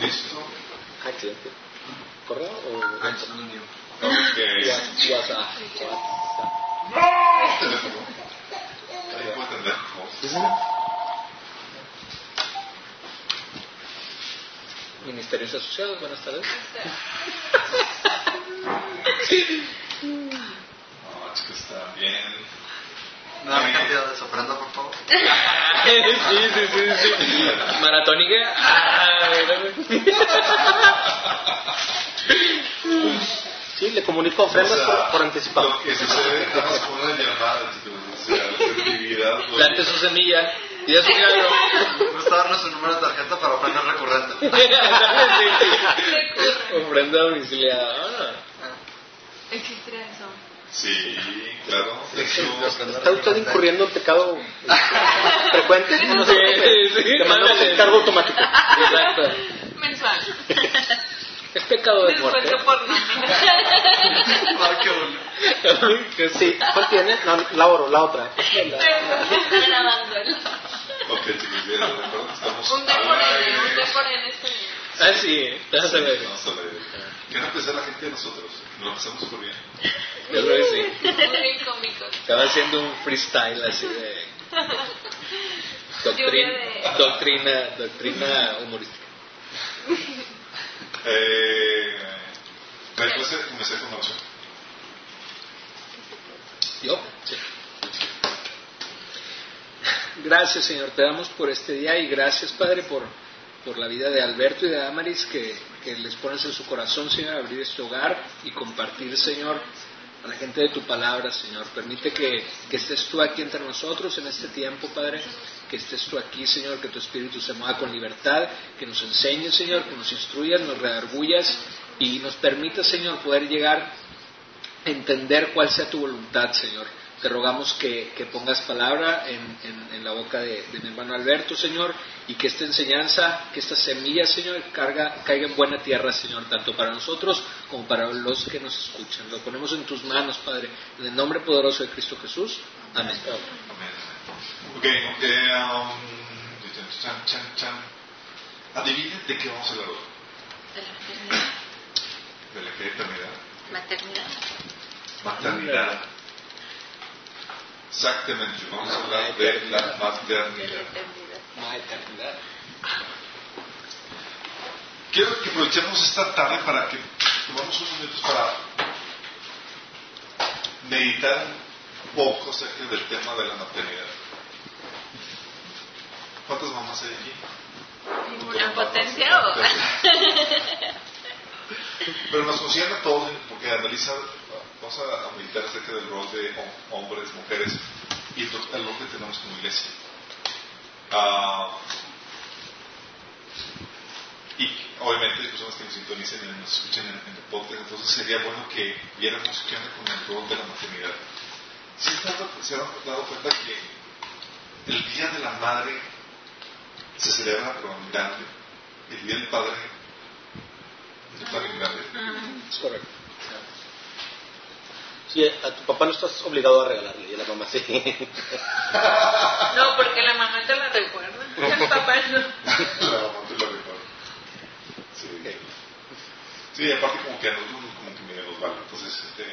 Listo. Ah, excelente. ¿Correo o Ah, es lo mío. Ok. Wha- WhatsApp? Teléfono. Ahí puedo atender. Ministerios Asociados, buenas tardes. No, está bien. No me cambio de soprano, por favor. sí, sí, sí, sí. Maratónica. Sí, le comunico ofrendas O sea, por, por anticipado. Lo que sucede nada más con una llamada, chicos. O sea, la efectividad. pues, Plante su semilla y es un milagro. Gusta darnos su número de tarjeta para ofrenda recurrente. Ofrenda domiciliada. Ah. ¿Existe eso? Sí, claro. ¿Está usted incurriendo en pecado frecuente? No sé, Sí, sí, te mandamos mándale. el cargo automático. Exacto. Mensual. Es pecado de muerte. por nómina. Ay, qué bueno. Sí, ¿cuál tiene? No, la oro, la otra. Ok, chicos, ya estamos. Un D por N, un D por N está bien. Ah, sí, déjate Sí, a. ¿Qué no pensar la gente de nosotros? Lo pasamos súper bien. Yo creo que sí. Muy. Estaba haciendo un freestyle así de doctrina, doctrina, doctrina humorística. Eh, después comencé con ocho. ¿Yo? Sí. Gracias, Señor. Te damos por este día y gracias, Padre, por, por la vida de Alberto y de Amaris que, que les pones en su corazón, Señor, abrir este hogar y compartir, Señor, a la gente de tu palabra, Señor. Permite que, que estés tú aquí entre nosotros en este tiempo, Padre. Que estés tú aquí, Señor, que tu espíritu se mueva con libertad, que nos enseñes, Señor, que nos instruyas, nos redargullas y nos permita, Señor, poder llegar entender cuál sea tu voluntad, Señor. Te rogamos que, que pongas palabra en, en- en la boca de, de mi hermano Alberto, Señor, y que esta enseñanza, que esta semilla, Señor, carga, caiga en buena tierra, Señor, tanto para nosotros como para los que nos escuchan. Lo ponemos en tus manos, Padre, en el nombre poderoso de Cristo Jesús. Amén. Amén. Ok, eh, um, chan, chan, chan. Adivinen de qué vamos a hablar hoy. De la maternidad. De la eternidad. Maternidad. Maternidad. Exactamente, vamos a hablar de la maternidad. Quiero que aprovechemos esta tarde para que tomamos unos minutos para meditar un poco acerca del tema de la maternidad. ¿Cuántas mamás hay aquí? ¿Ninguna potencia o...? Pero nos concierne a todos porque analiza, vamos a, a meditar acerca del rol de hom- hombres, mujeres y el, el rol que tenemos como iglesia. Ah, y obviamente hay personas que nos sintonicen y nos escuchen en, en el podcast, entonces sería bueno que viéramos qué onda con el rol de la maternidad. Si se han dado- se han dado cuenta que el Día de la Madre se celebra pero en grande, el Día del Padre no está bien grande. Es correcto. Sí, a tu papá no estás obligado a regalarle, y a la mamá sí. No, porque la mamá te la recuerda. El papá no. La mamá te lo recuerda. Sí. Sí, aparte como que a nosotros como que medio nos vale. Entonces, este,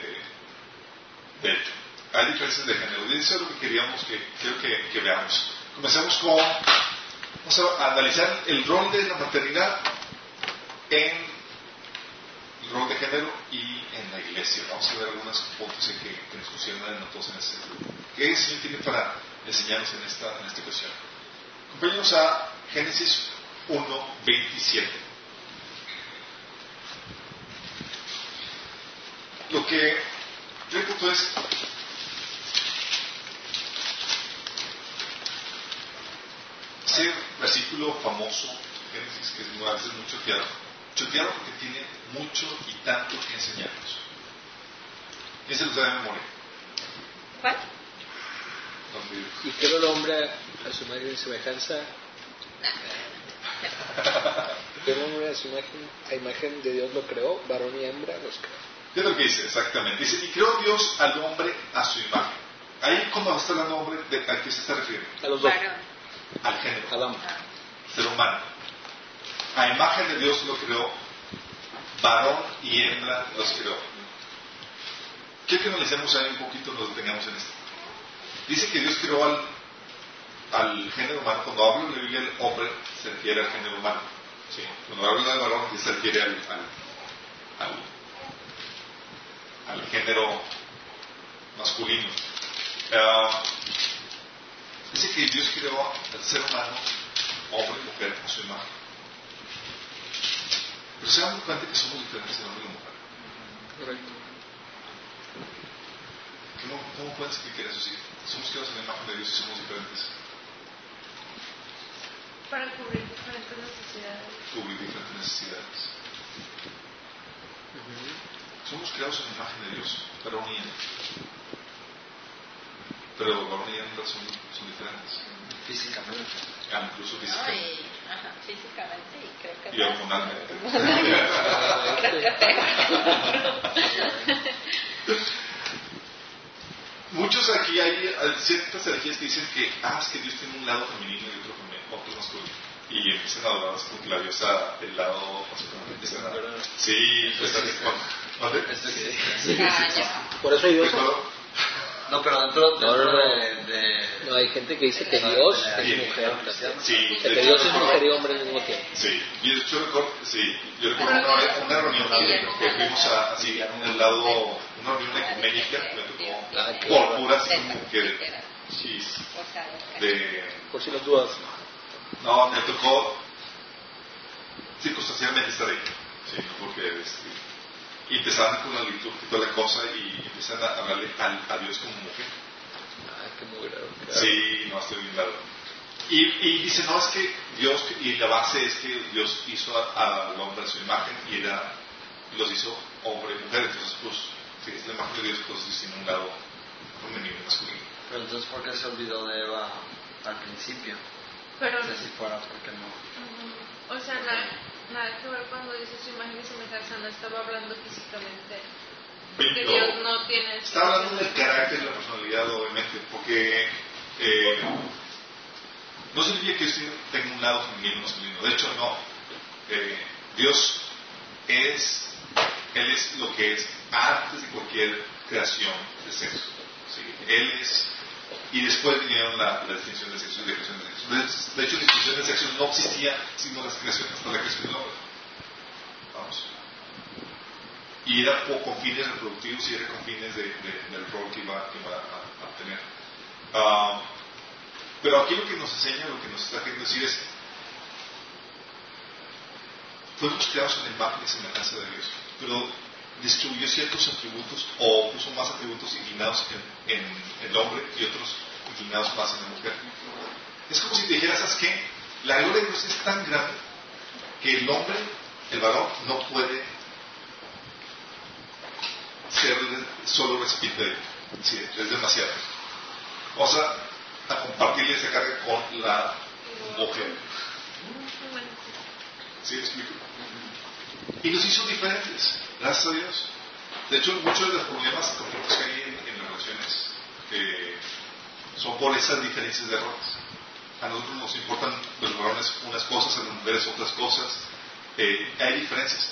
de hecho, hay diferencias de género. Y eso es lo que queríamos que, quiero que, que veamos. Comencemos con, vamos a analizar el rol de la maternidad en rol de género y en la iglesia. Vamos a ver algunos puntos que, que nos funcionan a todos en este grupo. ¿Qué el Señor tiene para enseñarnos en esta, en esta ocasión? Acompáñanos a Génesis 1, 27. Lo que yo punto es ese versículo famoso Génesis que a veces muy choteado. Choteado porque tiene mucho y tanto que enseñarnos. ¿Quién se lo sabe de memoria? ¿Cuál? Y creó el hombre a su imagen y semejanza. Creó el hombre a su imagen, a imagen de Dios lo creó, varón y hembra los creó. ¿Qué es lo que dice exactamente? Dice, y creó Dios al hombre a su imagen. Ahí cuando está hablando hombre, ¿de ¿a qué se está refiriendo? A los dos. Al género, Adán. ser humano. A imagen de Dios lo creó, varón y hembra los creó. Quiero que analicemos ahí un poquito, nos detengamos en esto. Dice que Dios creó al, al género humano, cuando habla en la Biblia el hombre, se refiere al género humano. Cuando habla del varón, se refiere al, género masculino. Ah, dice que Dios creó al ser humano, hombre y mujer, a su imagen. Pero se dan cuenta que somos diferentes en hombre y mujer. Correcto. ¿Cómo, cómo pueden explicar eso? Si somos creados en la imagen de Dios y somos diferentes. Para cubrir diferentes necesidades. Cubrir diferentes necesidades. Somos creados en la imagen de Dios, y hembra. Pero y hembra son, son diferentes. Físicamente. Ah, incluso físicamente. Ajá, físicamente y creo que Y hormonalmente. creo que Muchos aquí hay, hay ciertas energías que dicen que, ah, es que Dios tiene un lado femenino y otro, femenino, otro masculino. Y empiezan a adorar que la diosa, el lado masculino. Sí, pues que- Ah, ya. Por eso Dios. Recuerdo- No, pero dentro, No, dentro no, no. de, de- No, hay gente que dice que Dios Sí. es mujer. Sí, O sea, de que hecho, Dios es mujer y hombre al mismo tiempo. Sí, y yo recuerdo, sí, yo recuerdo una, vez- una reunión que, que fuimos a, así, en el lado, una reunión ecuménica, me tocó Ah, por puras como que, sí, de, Por si las dudas. no, me tocó circunstancialmente estar ahí, sí, porque, este, y empezaban con la liturgia y toda la cosa y empezaron a hablarle al- a, Dios como mujer. Ay, qué muy raro. Sí, no, estoy bien dado. Y, y dice, no, es que Dios, y la base es que Dios hizo a- al hombre a su imagen y era, los hizo hombre y mujer. Entonces, pues, si es la imagen de Dios, pues tiene un lado femenino y masculino. Pero entonces, ¿por qué se olvidó de Eva al principio? Pero, No sé si fuera porque no. o sea, nada, ver cuando dice su imagen y semejanza, no estaba hablando físicamente. Porque Bingo. Dios no tiene... Está hablando del carácter y la personalidad, obviamente, porque eh, no significa que Dios tenga un lado femenino y masculino. De hecho, no. Eh, Dios es, Él es lo que es antes de cualquier creación de sexo. ¿sí? Él es, y después vinieron la, la distinción de sexo y la creación de sexo. De, hecho, la distinción de sexo no existía sino la creación, hasta la creación del hombre. Vamos y era con fines reproductivos y era con fines de, de- del rol que iba, que iba a, a tener. Ah, pero aquí lo que nos enseña, lo que nos está queriendo decir es, fuimos creados en la imagen y semejanza de Dios, pero distribuyó ciertos atributos o puso más atributos inclinados en, en el hombre y otros inclinados más en la mujer. Es como si te dijeras, ¿sabes qué? La gloria de Dios es tan grande que el hombre, el varón, no puede ser solo recipiente de sí, es demasiado. Vamos a, a compartirle esa carga con la mujer. ¿Sí me explico? Y nos hizo diferentes, gracias a Dios. De hecho, muchos de los problemas y conflictos que hay en, en las relaciones eh, son por esas diferencias de roles. A nosotros nos importan los varones unas cosas, a las mujeres otras cosas. Eh, hay diferencias.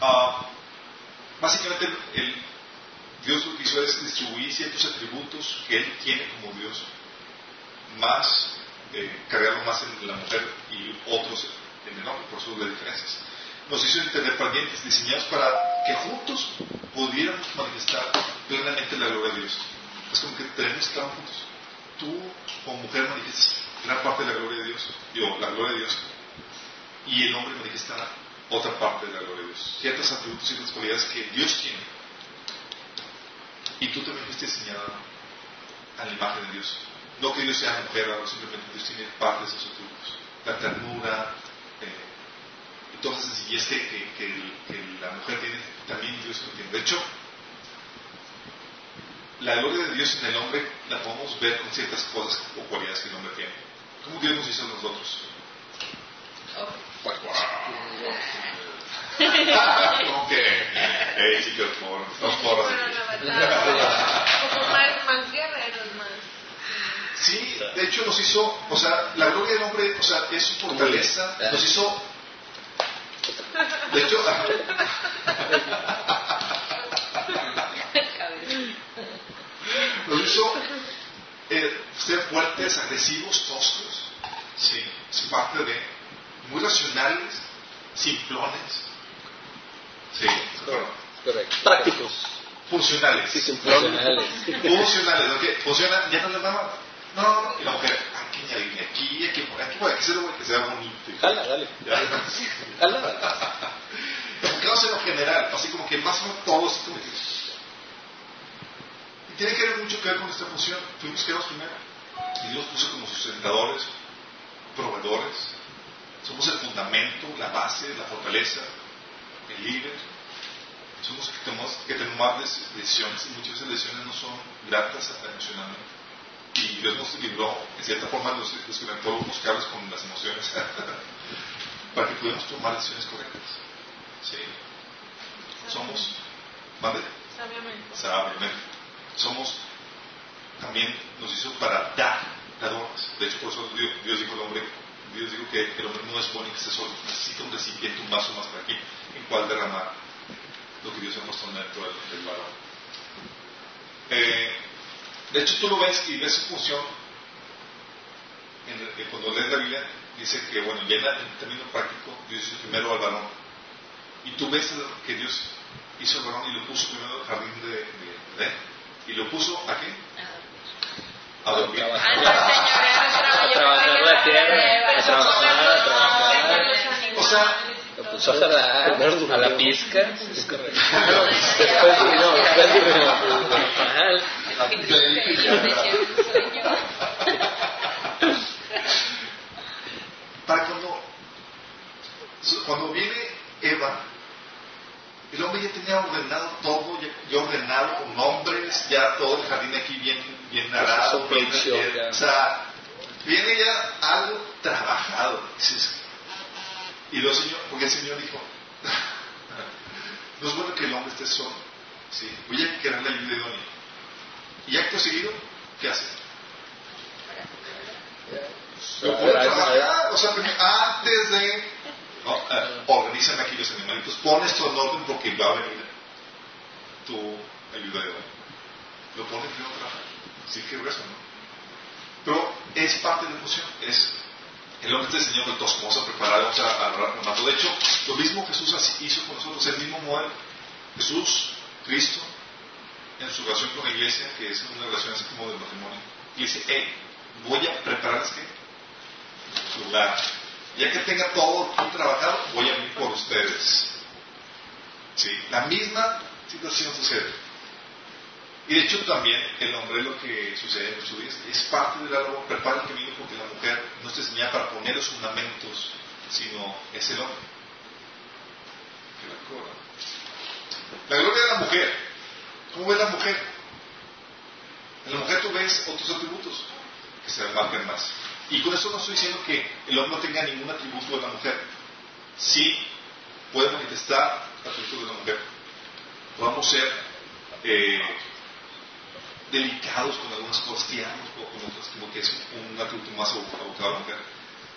Ah, básicamente, el, el- Dios lo que hizo es distribuir ciertos atributos que Él tiene como Dios, más, eh, cargarlo más en la mujer y otros en el hombre, por eso las diferencias. Nos hizo interdependientes, diseñados para que juntos pudiéramos manifestar plenamente la gloria de Dios. Es como que tenemos que estar juntos. Tú, como mujer, manifiestas gran parte de la gloria de Dios, digo, la gloria de Dios, y el hombre manifiesta otra parte de la gloria de Dios. Ciertos atributos y cualidades que Dios tiene y tú también fuiste diseñada a la imagen de Dios. No que Dios sea mujer, simplemente Dios tiene parte de esos atributos. La ternura, y toda esa sencillez que, que, que la mujer tiene, también Dios lo tiene. De hecho, la gloria de Dios en el hombre la podemos ver con ciertas cosas o cualidades que el hombre tiene. ¿Cómo Dios nos hizo a nosotros? Como que, hey chicos, por, Bueno, la verdad, como más, más guerreros, más... Sí, de hecho nos hizo, o sea, la gloria del hombre, o sea, es su fortaleza, nos hizo De hecho, nos hizo eh, ser fuertes, agresivos, toscos. Sí, es parte de muy racionales, simplones. Sí, Correcto. Prácticos. funcionales. Sí, simplones. Funcionales, ¿ok? Funciona, ya no le daba. No, no, no. Y la mujer, aquí, aquí, aquí, aquí, por aquí, aquí, hacerlo que sea bonito. Jala, dale. Jala. Lo general, así como que más o menos todo así como que- Y tiene que ver mucho que ver con esta función. Fuimos creados primero. Y Dios puso como sustentadores, proveedores. Somos el fundamento, la base, la fortaleza, el líder. Somos que tenemos que tomar dec- decisiones y muchas veces las decisiones no son gratas emocionalmente. Y Dios nos libró, en cierta forma, nos desconectó los cables con las emociones para que pudiéramos tomar decisiones correctas. Sí. Somos, ¿vale? Sabiamente. Sabiamente. Somos, también nos hizo para dar, dadores. De hecho, por eso Dios, Dios dijo al hombre, Dios dijo que el hombre no es bueno y que esté solo, necesita un recipiente, un vaso más para aquí, en cual derramar lo que Dios ha puesto dentro del, del varón. Eh, de hecho, tú lo ves y ves su función. En el- cuando lees la Biblia, dice que, bueno, ya en, en término práctico, Dios hizo primero al varón. Y tú ves que Dios hizo al varón y lo puso primero en el jardín de, de. Y lo puso a qué? A dormir. A trabajar la tierra, a trabajar, a trabajar. O sea, Lo puso a durmió. a la pizca. Es correcto. Después durmió, después. Normal. para cuando, cuando viene Eva, el hombre ya tenía ordenado todo, ya, ya ordenado con nombres, ya todo el jardín aquí bien, bien arado, Su bien, bien- o sea, viene ya algo trabajado. Dices, Y el Señor, porque el Señor dijo, no es bueno que el hombre esté solo, ¿sí? voy a crear la ayuda idónea. Y acto seguido, ¿qué hace? Lo a trabajar, o sea, antes de... No, eh, organizan aquí los animalitos, pon esto en orden porque va a venir tu ayuda idónea. Lo pone primero a trabajar. Sí que grueso, ¿no? Pero es parte de la función, es el hombre está diseñado de todos, vamos a preparar, vamos a armar. De hecho, lo mismo Jesús hizo con nosotros, el mismo modelo. Jesús, Cristo, en su relación con la iglesia, que es una relación así como de matrimonio, dice, hey, voy a prepararles qué? Lugar. Ya que tenga todo trabajado, voy a venir por ustedes. Sí, la misma situación sucede. Y de hecho también el hombre lo que sucede en su vida es parte de la labor, prepara el camino porque la mujer no está diseñada para poner los fundamentos, sino es el hombre. La gloria de la mujer. ¿Cómo ves la mujer? En la mujer tú ves otros atributos que se marcan más. Y con eso no estoy diciendo que el hombre no tenga ningún atributo de la mujer. Sí puede manifestar atributos de la mujer. Podemos ser eh, delicados con algunas cosas, tiernos con otras, como que es un atributo más abocado a la mujer.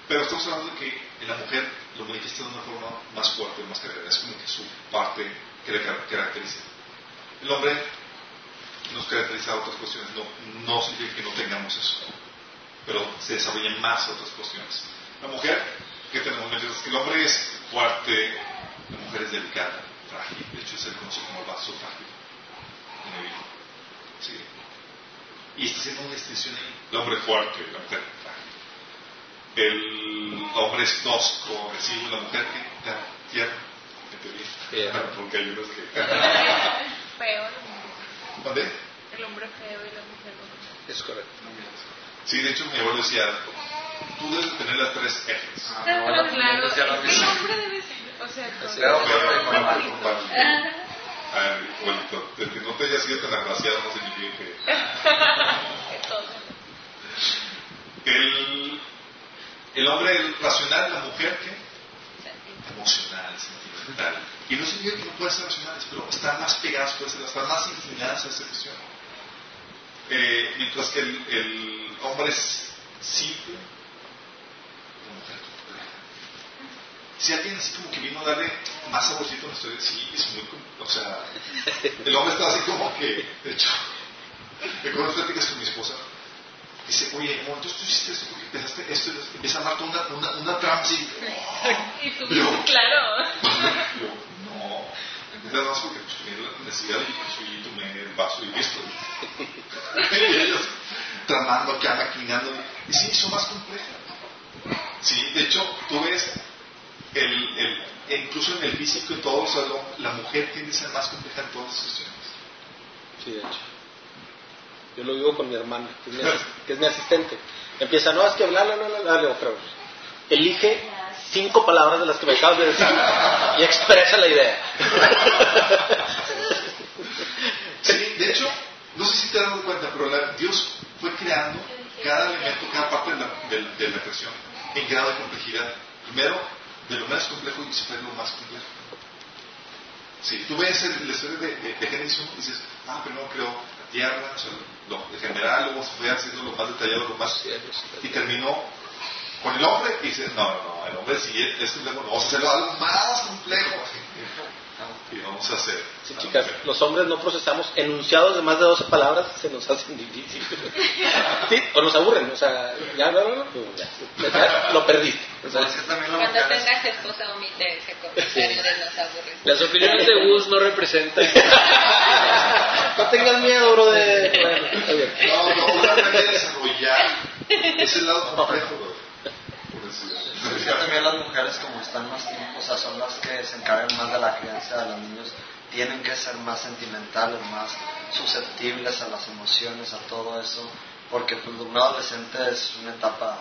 Pero estamos hablando de que la mujer lo manifiesta de una forma más fuerte, más cargada. Es como que su parte que le car- caracteriza. El hombre nos caracteriza a otras cuestiones, no, no significa que no tengamos eso, pero se desarrollan más otras cuestiones. La mujer, que tenemos mientras que el hombre es fuerte, la mujer es delicada, frágil, de hecho se le conoce como el vaso frágil en Biblia. Sí. Y está haciendo una distinción ahí. El hombre fuerte, la mujer. El hombre es tosco, agresivo, la mujer que está tierna, en teoría. Tierna. Porque hay unos que. Feo. ¿Dónde? El hombre feo y la mujer bonita. Es correcto. Sí, de hecho mi abuelo decía, tú debes tener las tres Fs. Ah, Pero no, claro, lo el hombre debe ser. O sea, con- Feo, Pero, fuerte, bueno, el que no te haya sido tan agraciado no significa que... que. El, el hombre racional, la mujer, ¿qué? Emocional, sentimental. Y no significa que no puedan ser racionales, pero están más pegadas, pueden ser, están más inclinadas a esa cuestión. Eh, mientras que el, el hombre es simple, la mujer compleja. Si alguien así como que vino a darle más saborcito a historia, sí, es muy, o sea, el hombre estaba así como que, de hecho, me acuerdo de pláticas con mi esposa, dice, oye, amor, tú hiciste esto porque pensaste esto, y empieza a una, una, una trama así, Y tú, Yo. claro. yo, no, nada más porque pues, tenía la necesidad que pues, oye, tomé el vaso y listo. y ellos tramando acá, maquinando, y sí, son más complejas. Sí, de hecho, tú ves, el, el, incluso en el físico y todo, o sea, la mujer tiende a ser más compleja en todas las cuestiones. Sí, de hecho. Yo lo vivo con mi hermana, que es mi, asis- que es mi asistente. Empieza, no, es que bla, bla, bla, bla, bla, le digo, pero elige cinco palabras de las que me acabas de decir y expresa la idea. Sí, de hecho, no sé si te has dado cuenta, pero la- Dios fue creando cada elemento, cada parte de la, de- de la creación en grado de complejidad. Primero, de lo más complejo y se fue lo más complejo. Sí, tú ves el- la de, de, Génesis 1 y dices, ah, primero creó la tierra, o sea, lo de general, luego se fue haciendo lo más detallado, lo más... Y terminó con el hombre y dice, no, no, no, el hombre sí es complejo, no, vamos a hacerlo algo más complejo. Y vamos a hacer... Sí, chicas, mujer. los hombres no procesamos enunciados de más de 12 palabras, se nos hacen difíciles. Sí, o nos aburren, o sea, ya, no, no, no, ya, ya, lo perdiste. O sea, Cuando tengas esposa, omite ese comentario de los aburridos. Las opiniones de Gus no representan. no tengas miedo, bro, de... Bueno, está bien. No, no, una manera de desarrollar ese lado complejo, bro. Por decirlo. Es que también las mujeres como están más tiempo, o sea, son las que se encargan más de la crianza de los niños, tienen que ser más sentimentales, más susceptibles a las emociones, a todo eso, porque pues un adolescente es una etapa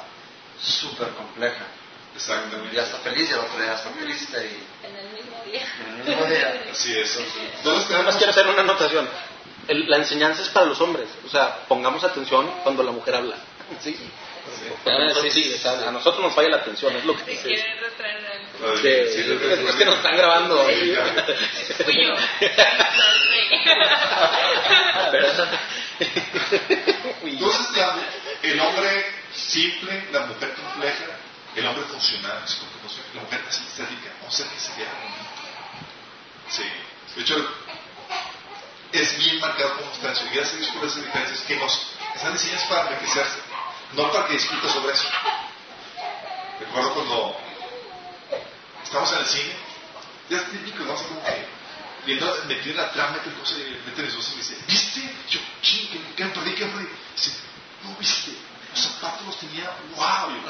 súper compleja. Un Exactamente. día está feliz y el otro día está triste y En el mismo día. en el mismo día. Así es. Entonces Nada más tenemos... quiero hacer una anotación. El- la enseñanza es para los hombres. O sea, pongamos atención cuando la mujer habla. Sí. Ah, sí, sí, o sea, a nosotros nos falla la atención, es lo que Te dices. quieren retraer algo. Ay, Sí, sí, es, es que nos están grabando. Sí. Fui yo. Entonces, la- el hombre simple, la mujer compleja, el hombre funcional, como la mujer estética, o sea, que se vea bonito. Sí. De hecho, es bien marcado cómo está eso. Y gracias a Dios por esas diferencias que nos están diseñadas para enriquecerse, no para que discuta sobre eso. Recuerdo cuando estamos en el cine, ya es típico, ¿no? Así como que viendo, metido en la trama, que cosa, y mete mis ojos y me dice, ¿viste? Yo, ching, que, me perdí, que me perdí. Dice, no viste, los zapatos los tenía, wow. Y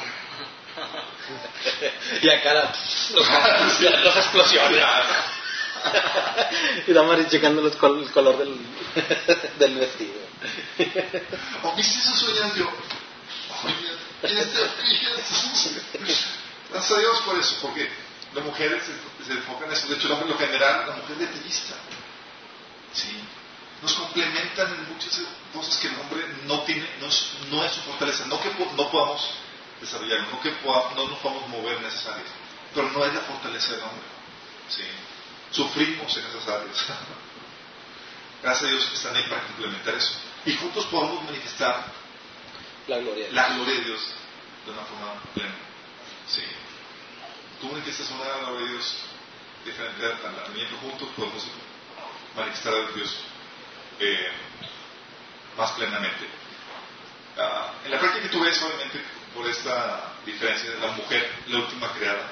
yo, Y acá la, los, las explosiones. y la Mari checando los col- el color del, del vestido. ¿O viste esos sueños? Yo, Gracias a Dios por eso, porque las mujeres se, se enfocan en eso. De hecho, el hombre, lo general, la mujer es detallista. Sí. Nos complementan en muchas cosas que el hombre no tiene, no es, su fortaleza. No que no podamos desarrollar, no que no nos podamos mover en esas áreas, pero no es la fortaleza del hombre. Sí. Sufrimos en esas áreas. Gracias a Dios que están ahí para complementar eso. Y juntos podemos manifestar La gloria. la gloria de Dios de una forma plena. Sí. Tú manifiestas una gloria de Dios diferente a la mía, pero juntos podemos manifestar a Dios eh, más plenamente. Ah, en la práctica tú ves, obviamente, por esta diferencia, la mujer, la última creada,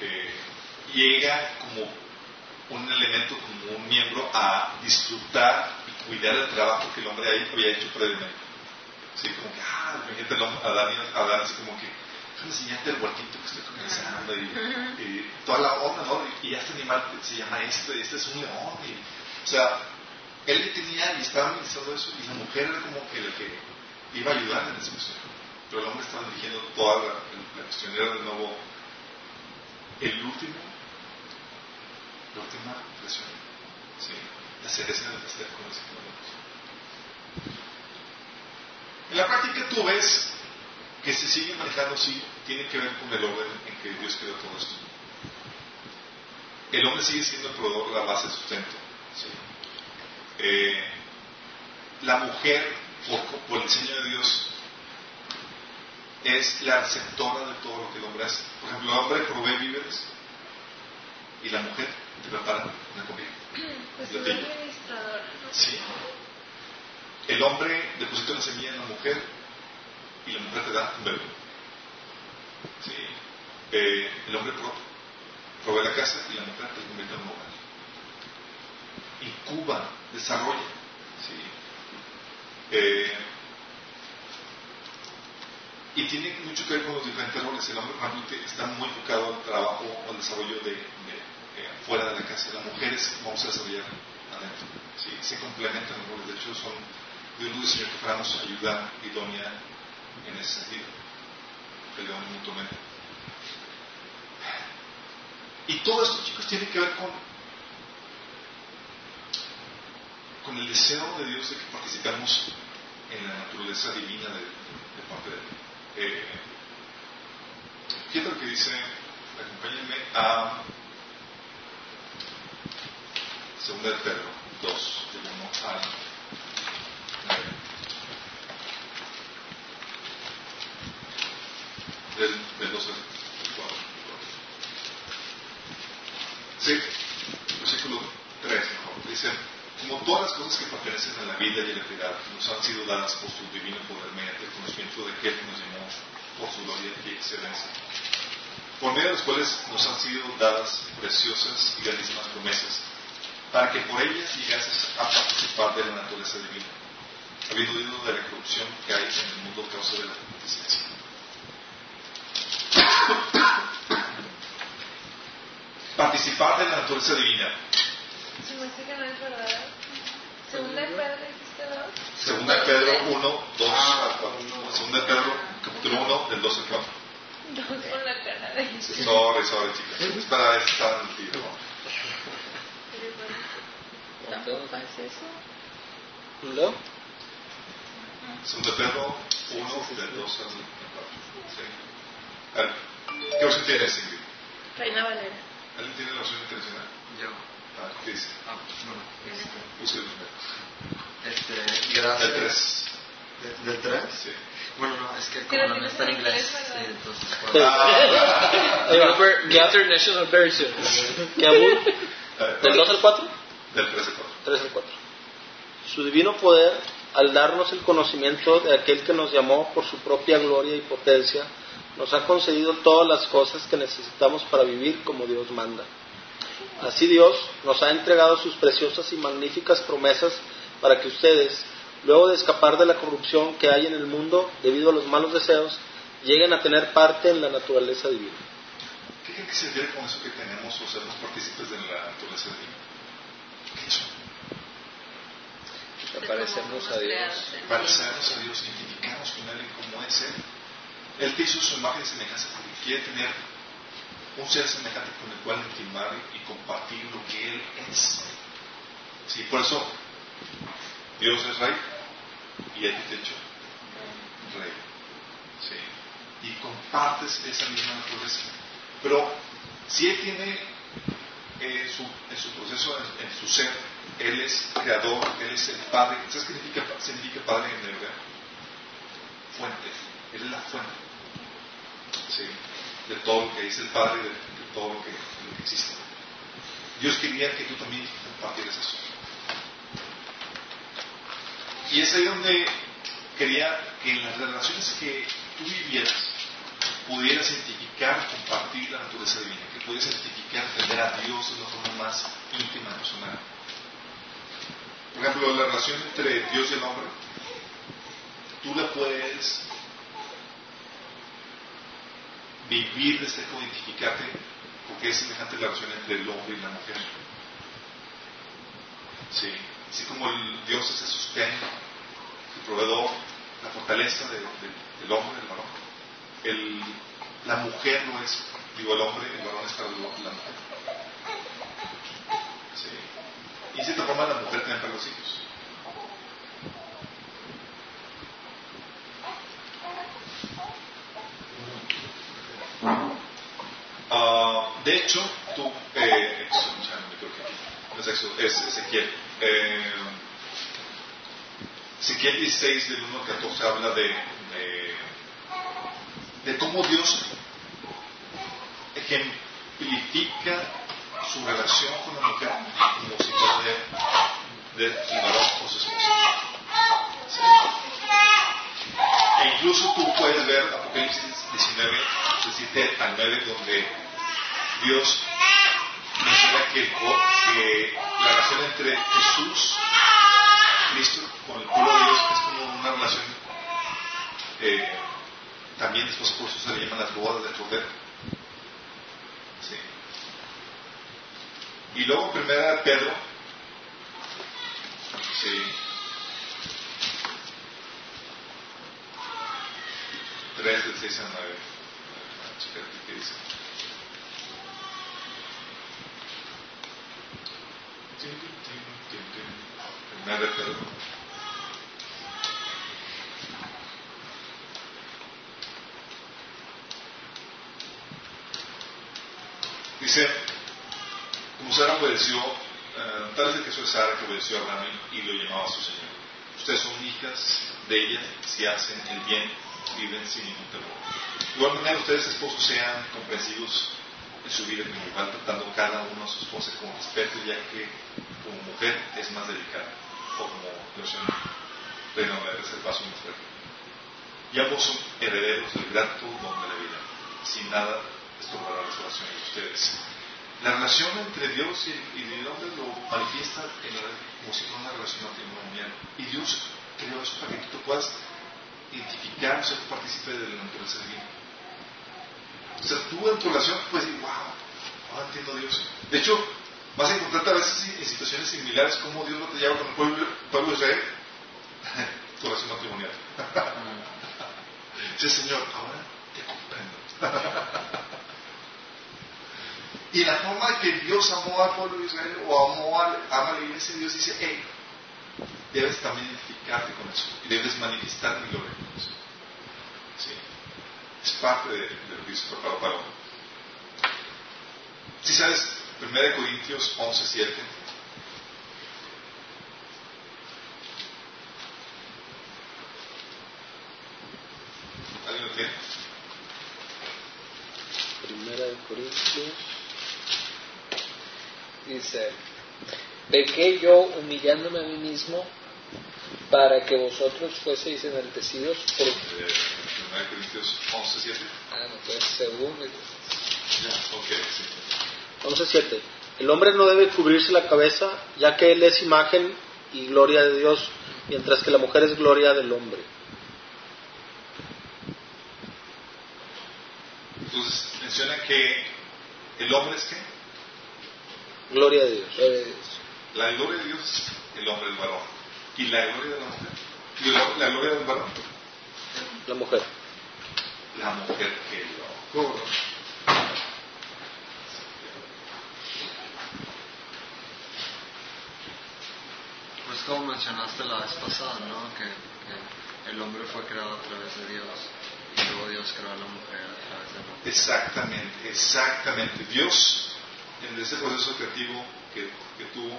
eh, llega como un elemento, como un miembro a disfrutar y cuidar el trabajo que el hombre ahí había hecho previamente. Sí, como que, ah, imagínate hombre- Adán, Adán así como que, déjame enseñarte el huertito que estoy comenzando y, y toda la onda, ¿no? Y, este animal se llama este, y este es un león. Y, o sea, él le tenía y estaba administrando eso y la mujer era como que la que iba a ayudar en esa cuestión. Pero el hombre estaba dirigiendo toda la, la cuestión, era de nuevo el último, la última presión. Sí, la cereza en el pastel, como decimos. En la práctica tú ves que se sigue manejando así, tiene que ver con el orden en que Dios creó todo esto. El hombre sigue siendo el proveedor, la base de sustento. ¿sí? Eh, la mujer, por, por el diseño de Dios, es la receptora de todo lo que el hombre hace. Por ejemplo, el hombre provee víveres y la mujer te prepara una comida. Pues te- administrador. Sí. El hombre deposita una semilla en la mujer y la mujer te da un bebé. Sí. Eh, el hombre pro- provee la casa y la mujer te convierte en un hogar. Incuba, desarrolla. Eh, y tiene mucho que ver con los diferentes roles. El hombre, por ejemplo, te- está muy enfocado al trabajo o al desarrollo de, de, eh, fuera de la casa. Las mujeres vamos a desarrollar adentro. Sí, se complementan los roles. De hecho, son Dios nos diseñó que fuéramos ayuda idónea en ese sentido. Que le damos mutuamente. Y todo esto, chicos, tiene que ver con, el deseo de Dios de que participemos en la naturaleza divina de, parte de Él. Eh, fíjate lo que dice, acompáñenme a 2 de Pedro 2, del 1 al 9. Del, del 2 al 4. Sí, versículo 3, mejor. Dice, como todas las cosas que pertenecen a la vida y a la piedad nos han sido dadas por su divino poder mediante el conocimiento de que nos llamó por su gloria y excelencia, por medio de los cuales nos han sido dadas preciosas y grandísimas promesas, para que por ellas llegases a participar de la naturaleza divina, habiendo oído de la corrupción que hay en el mundo a causa de la concupiscencia. Participar de la naturaleza divina. Se me hace que no es verdad. Segunda de Pedro dijiste dos. Segunda de Pedro 1, 2 al 4. Segunda de Pedro, capítulo 1, del 2 al 4. Dos con la cara de Sorry, sorry, chicas. Es para ver si estaban en el tiro. Tampoco es eso. ¿No? Segunda de Pedro 1, del 2 al 4. Sí. A ver, ¿Qué versión tienes, Ingrid? Reina Valera. ¿Alguien tiene la versión internacional? Yo. Ah, ¿Qué dice? Ah, bueno, este, Búsquelo. este, Del gracias. 3. ¿De- ¿Del 3? Sí. Bueno, no, es que como no está en inglés, sí, entonces... Sí. bueno. Ah. International Version. ¿Qué ¿Del 2 al 4? Del 3 al 4. 3 al 4. Su divino poder, al darnos el conocimiento de aquel que nos llamó por su propia gloria y potencia, nos ha concedido todas las cosas que necesitamos para vivir como Dios manda. Así Dios nos ha entregado sus preciosas y magníficas promesas para que ustedes, luego de escapar de la corrupción que hay en el mundo debido a los malos deseos, lleguen a tener parte en la naturaleza divina. ¿Qué creen que con eso que tenemos o sernos partícipes de la naturaleza divina? ¿Qué? De Parecernos cómo a Dios. parecernos a Dios, identificarnos con Él en cómo es Él. Él te hizo su imagen y semejanza porque quiere tener un ser semejante con el cual intimar y compartir lo que Él es. Sí, por eso Dios es Rey y Él te hecho Rey. Sí. Y compartes esa misma naturaleza. Pero si Él tiene eh, su, en su proceso, en, en su ser, Él es creador, Él es el Padre. ¿Sabes qué significa, significa Padre en hebreo? Fuente. Él es la fuente. De todo lo que es el Padre, de, de todo lo que, existe. Dios quería que tú también compartieras eso. Y es ahí donde quería que en las relaciones que tú vivieras pudieras identificar, compartir la naturaleza divina, que pudieras identificar, entender a Dios de una forma más íntima, personal. Por ejemplo, la relación entre Dios y el hombre, tú la puedes vivir desde cómo identificarte, porque es semejante la relación entre el hombre y la mujer. Sí, así como el Dios es el sostén, el proveedor, la fortaleza de- de- del hombre, del varón. El, la mujer no es, digo el hombre, el varón es para la mujer. Sí. Y de cierta forma la mujer también para los hijos. Ah, de hecho, tú, eh, es Ezequiel. Eh, Ezequiel 16, del 1 al 14, habla de, de, de cómo Dios ejemplifica su relación con la mujer como si de, de su varón su esposa. E incluso tú puedes ver Apocalipsis 19, 17 al 9, donde Dios menciona que, la relación entre Jesús, Cristo, con el pueblo de Dios es como una relación eh, también después por eso se le llaman las bodas del Cordero. Sí. Y luego en primera Pedro, sí, 3 del 6 al 9. Checar aquí qué dice. Primera de Pedro. Dice, Sara obedeció, eh, tal vez el caso de Sara que obedeció a Abraham y lo llamaba a su Señor. Ustedes son hijas de ella si hacen el bien, viven sin ningún temor. De igual manera, ustedes esposos sean comprensivos en su vida conjugal, tratando cada uno a su esposa con respeto, ya que como mujer es más delicada, o como reino es el paso más fuerte. Y ambos son herederos del grato don de la vida, sin nada estorbará las relaciones de ustedes. La relación entre Dios y el, hombre lo manifiesta en la, como si fuera una relación matrimonial. Y Dios creó eso para que tú puedas identificar, ser partícipe de la naturaleza divina. O sea, tú en tu relación puedes decir, wow, ahora entiendo a Dios. De hecho, vas a encontrarte a veces en situaciones similares como Dios te lleva con el pueblo, pueblo de Israel, tu relación matrimonial. Dice, Señor, ahora te comprendo. Y la forma que Dios amó al pueblo de Israel o amó a la iglesia, Dios dice, hey, debes también identificarte con eso y debes manifestar mi gloria con eso. Sí. Es parte de, de lo que preparó para uno. Si sabes, 1 Corintios 11, 7. ¿Alguien lo tiene? Primera de Corintios. Dice, pequé yo humillándome a mí mismo para que vosotros fueseis enaltecidos por... Eh, 1 Corintios 11, 7. Ah, no, pues según... Ya, ok, sí. 11.7. El hombre no debe cubrirse la cabeza, ya que él es imagen y gloria de Dios, mientras que la mujer es gloria del hombre. Entonces menciona que el hombre es qué? Gloria de Dios. La gloria de Dios es el hombre, el varón. ¿Y la gloria de la mujer? ¿Y la, la gloria del varón? La mujer. La mujer que lo cobra. Pues como mencionaste la vez pasada, ¿no? Que, que el hombre fue creado a través de Dios y luego Dios creó a la mujer a través de la mujer. Exactamente, exactamente. Dios, en ese proceso creativo que, que tuvo,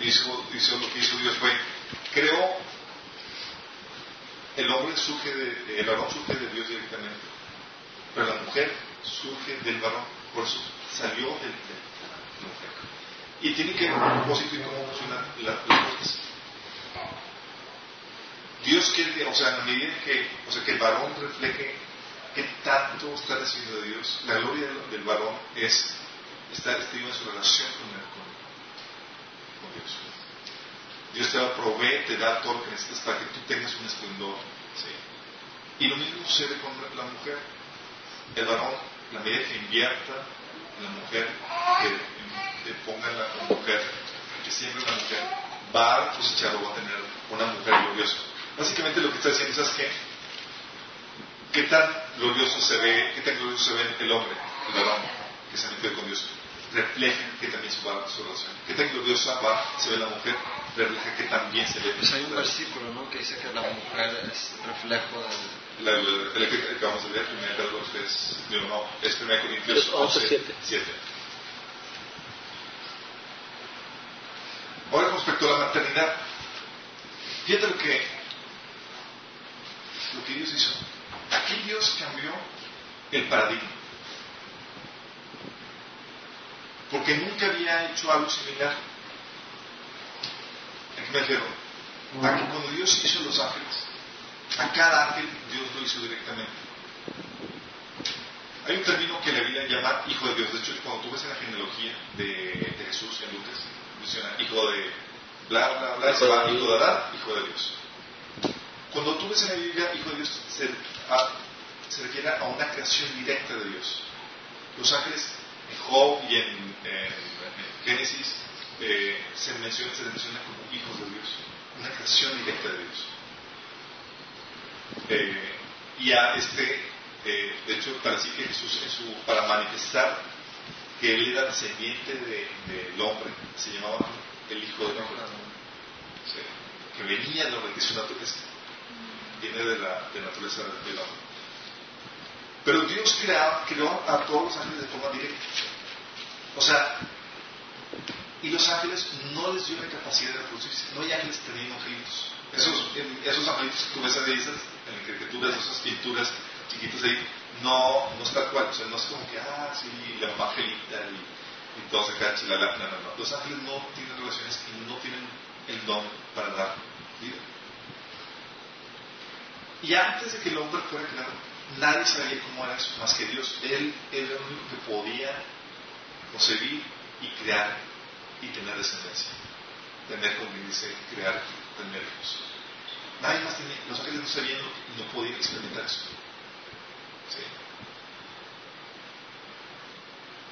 hizo, hizo lo que hizo Dios fue, creó, el hombre surge de, el varón surge de Dios directamente, pero la mujer surge del varón, por eso salió del, de la mujer. Y tiene que ver un propósito y cómo funcionan la- las cosas. Dios quiere que, o sea, en la medida que, o sea, que el varón refleje qué tanto está recibiendo de Dios, la gloria del varón es estima en su relación con, el- con- con Dios. Dios te va a proveer, te da todo lo que necesitas para que tú tengas un esplendor. ¿sí? Y lo mismo sucede con la, la mujer. El varón, la medida que invierta en la mujer, que, que ponga en la, la mujer, que siempre la mujer, va a cosechar o va a tener una mujer gloriosa. Básicamente lo que está diciendo es que qué tan glorioso se ve, qué tan glorioso se ve el hombre, el varón, que se metió con Dios, refleja que también su, va- su relación. Qué tan gloriosa va, se ve la mujer, refleja que también se ve. Pues hay un versículo, ¿no? Que dice que la mujer es reflejo del... La, la- el que acabamos de leer, 1 Pedro es, digo, no, es 1 Corintios Es 11, 11, siete. 7. Ahora con respecto a la maternidad, fíjate lo que, lo que Dios hizo. Aquí Dios cambió el paradigma. Porque nunca había hecho algo similar. ¿A qué me refiero? A que cuando Dios hizo los ángeles, a cada ángel Dios lo hizo directamente. Hay un término que la Biblia llama hijo de Dios. De hecho, cuando tú ves en la genealogía de, de Jesús en Lucas, menciona hijo de bla, bla, bla, se va hijo de Adán, hijo de Dios. Cuando tú ves en la Biblia hijo de Dios, se, a, se refiere a una creación directa de Dios. Los ángeles Job y en, Génesis eh, se, menciona, se menciona como hijos de Dios, una creación directa de Dios. Eh, y a este, eh, de hecho, para que Jesús, en su, para manifestar que él era descendiente del de, hombre, se llamaba el Hijo del Hombre, que venía del hombre, que su naturaleza, viene de la de naturaleza del hombre. Pero Dios creó, creó a todos los ángeles de forma directa. O sea, y los ángeles no les dio la capacidad de reproducirse. No hay ángeles teniendo angelitos. Esos, esos angelitos que tú ves ahí, esas, en caricaturas, esas pinturas chiquitas ahí, no, no es cual. O sea, no es como que, ah, sí, la mamá angelita y, y todos acá, chilala. No, no, no. Los ángeles no tienen relaciones y no tienen el don para dar vida. Y antes de que el hombre fuera creado, nadie sabía cómo era eso, más que Dios. Él era el único que podía concebir y crear y tener descendencia. Tener, como dice, crear, tener hijos. Nadie más tenía, los ángeles no sabían y no podían experimentar eso. ¿Sí?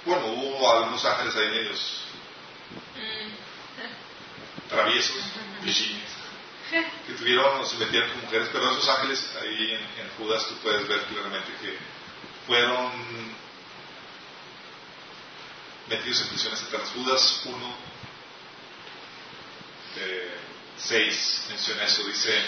Bueno, hubo algunos ángeles ahí medios traviesos, virginios, que tuvieron o se metían con mujeres, pero esos ángeles ahí en, en Judas tú puedes ver claramente que fueron metidos en prisiones eternas. Judas 1, eh, 6 menciona eso, dice,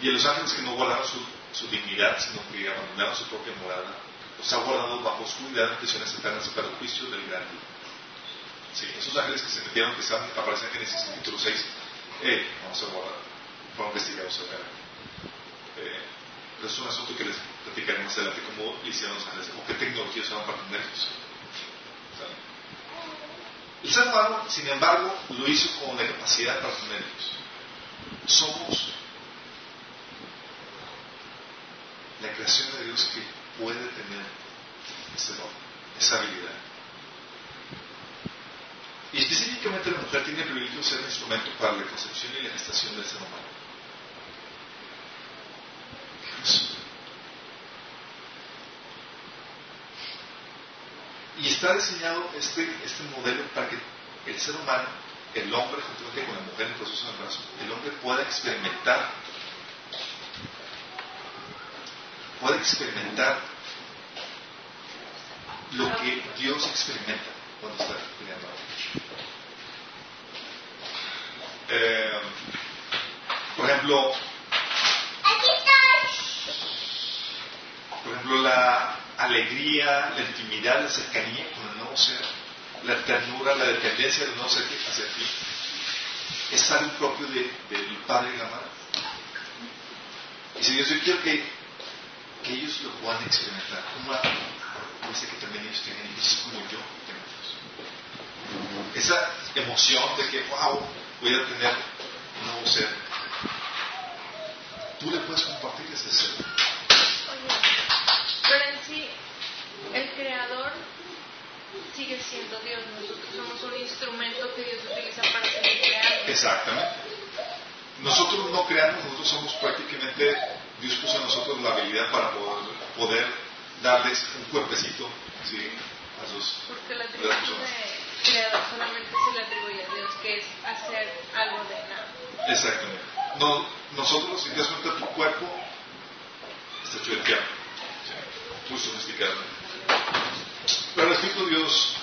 y a los ángeles que no guardaron su, su dignidad, sino que abandonaron su propia morada, los ha guardado bajo oscuridad en prisiones eternas para el juicio del gran día. Sí, esos ángeles que se metieron, que están, aparecen en Génesis capítulo 6, eh, vamos a guardar, investigados a ver. Eh, es un asunto que les platicaré más adelante, cómo le hicieron los ángeles, o qué tecnología usaban para tener. El ser humano, sin embargo, lo hizo con la capacidad para tener. Somos la creación de Dios que puede tener ese don, esa habilidad. Y específicamente la mujer tiene el privilegio de ser un instrumento para la concepción y la gestación del ser humano. Y está diseñado este, este modelo para que el ser humano, el hombre, juntamente con la mujer en el proceso de embarazo, el hombre pueda experimentar, pueda experimentar lo que Dios experimenta está algo. Eh, por ejemplo, por ejemplo, la alegría, la intimidad, la cercanía con el nuevo ser, la ternura, la dependencia del nuevo ser hacia ti, es algo propio de, del padre y la madre. Y si Dios, yo quiero que, que ellos lo puedan experimentar, como dice que también ellos tienen hijos como yo tengo. Esa emoción de que, wow, voy a tener un nuevo ser. Tú le puedes compartir ese ser. Pero en sí, el creador sigue siendo Dios. Nosotros somos un instrumento que Dios utiliza para seguir creando. Exactamente. Nosotros no creamos, nosotros somos prácticamente, Dios puso en nosotros la habilidad para poder, poder darles un cuerpecito ¿sí? A sus Porque la a atributo de creador solamente se le atribuye a Dios, que es hacer algo de nada. Exactamente. No, nosotros, si te das cuenta, tu cuerpo está hecho de tierra, ¿sí? muy sofisticado. Pero el Espíritu Dios,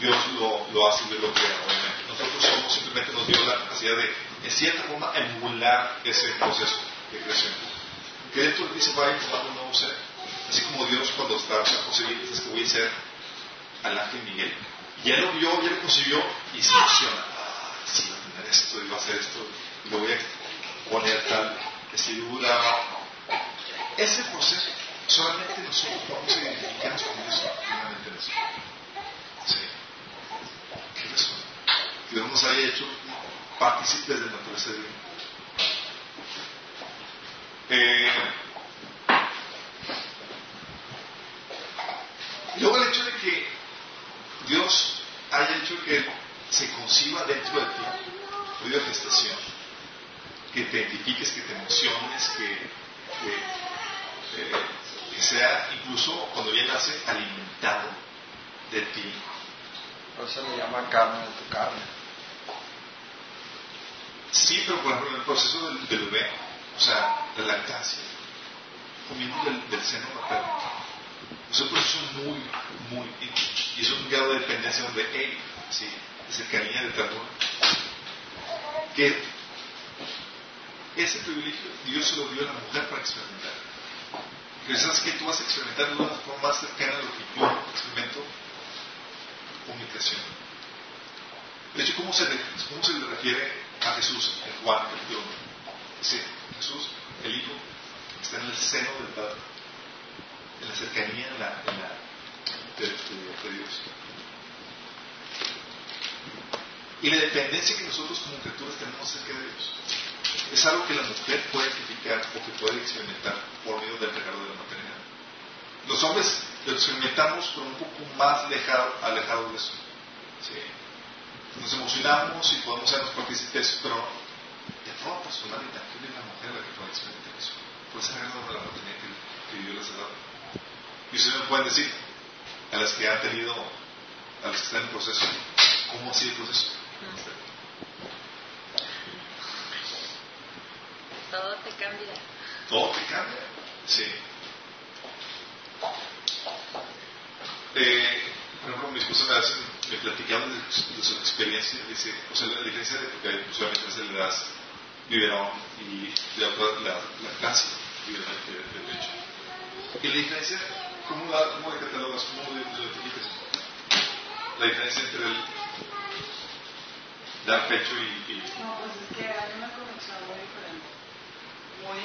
Dios lo, lo hace y lo crea, obviamente. Nosotros somos, simplemente nos dio la capacidad de, en cierta forma, emular ese proceso de creación. Que dentro de ti se va a un nuevo ser. Así como Dios cuando está concebiendo, dice que voy a ser al ángel Miguel. Ya lo vio, ya lo concibió y se emociona. Ah, sí, va a tener esto y va a hacer esto y lo voy a poner tal vestidura. Ese proceso solamente nosotros podemos identificarnos con plenamente en eso. Sí. ¿Qué es eso? Dios nos haya hecho partícipes de la naturaleza divina. Eh, luego el hecho de que Dios haya hecho que se conciba dentro de ti, fluido de gestación, que te identifiques, que te emociones, que, que, eh, que sea incluso cuando ya nace alimentado de ti. Por eso le llama carne de tu carne. Sí, pero por ejemplo en el proceso del, del bebé, o sea, la lactancia, comiendo del, del seno materno, un proceso muy, muy, y, es un grado de dependencia donde, hey, sí, cercanía, de ternura, que ese privilegio Dios se lo dio a la mujer para experimentar. Que sabes que tú vas a experimentar de una forma más cercana a lo que yo experimento creación. De hecho, ¿cómo se, le, cómo se le refiere a Jesús en Juan capítulo 1? Dice, Jesús, el Hijo, está en el seno del Padre, la cercanía en la, en la, de, Dios. Y la dependencia que nosotros como criaturas tenemos acerca de Dios es algo que la mujer puede identificar o que puede experimentar por medio del regalo de la maternidad. Los hombres lo experimentamos, pero un poco más alejado, de eso. Nos emocionamos y podemos sernos partícipes, pero de forma personal y tangible la mujer la que puede experimentar eso. Por ese regalo de la maternidad que, que Dios les ha dado. Y ustedes me pueden decir, a las que han tenido, a las que están en el proceso, ¿cómo ha sido el proceso? Todo te cambia. Todo te cambia. Sí. Eh, por ejemplo, mi esposa me, hace, me platicaba de, de su experiencia. Dice, o sea, la diferencia de porque usualmente veces le das biberón y de otra la, la clase biberón de, de pecho. Y la diferencia, ¿cómo la, cómo? ¿Cómo? La diferencia entre el dar pecho y, No, pues es que hay una conexión muy diferente. Muy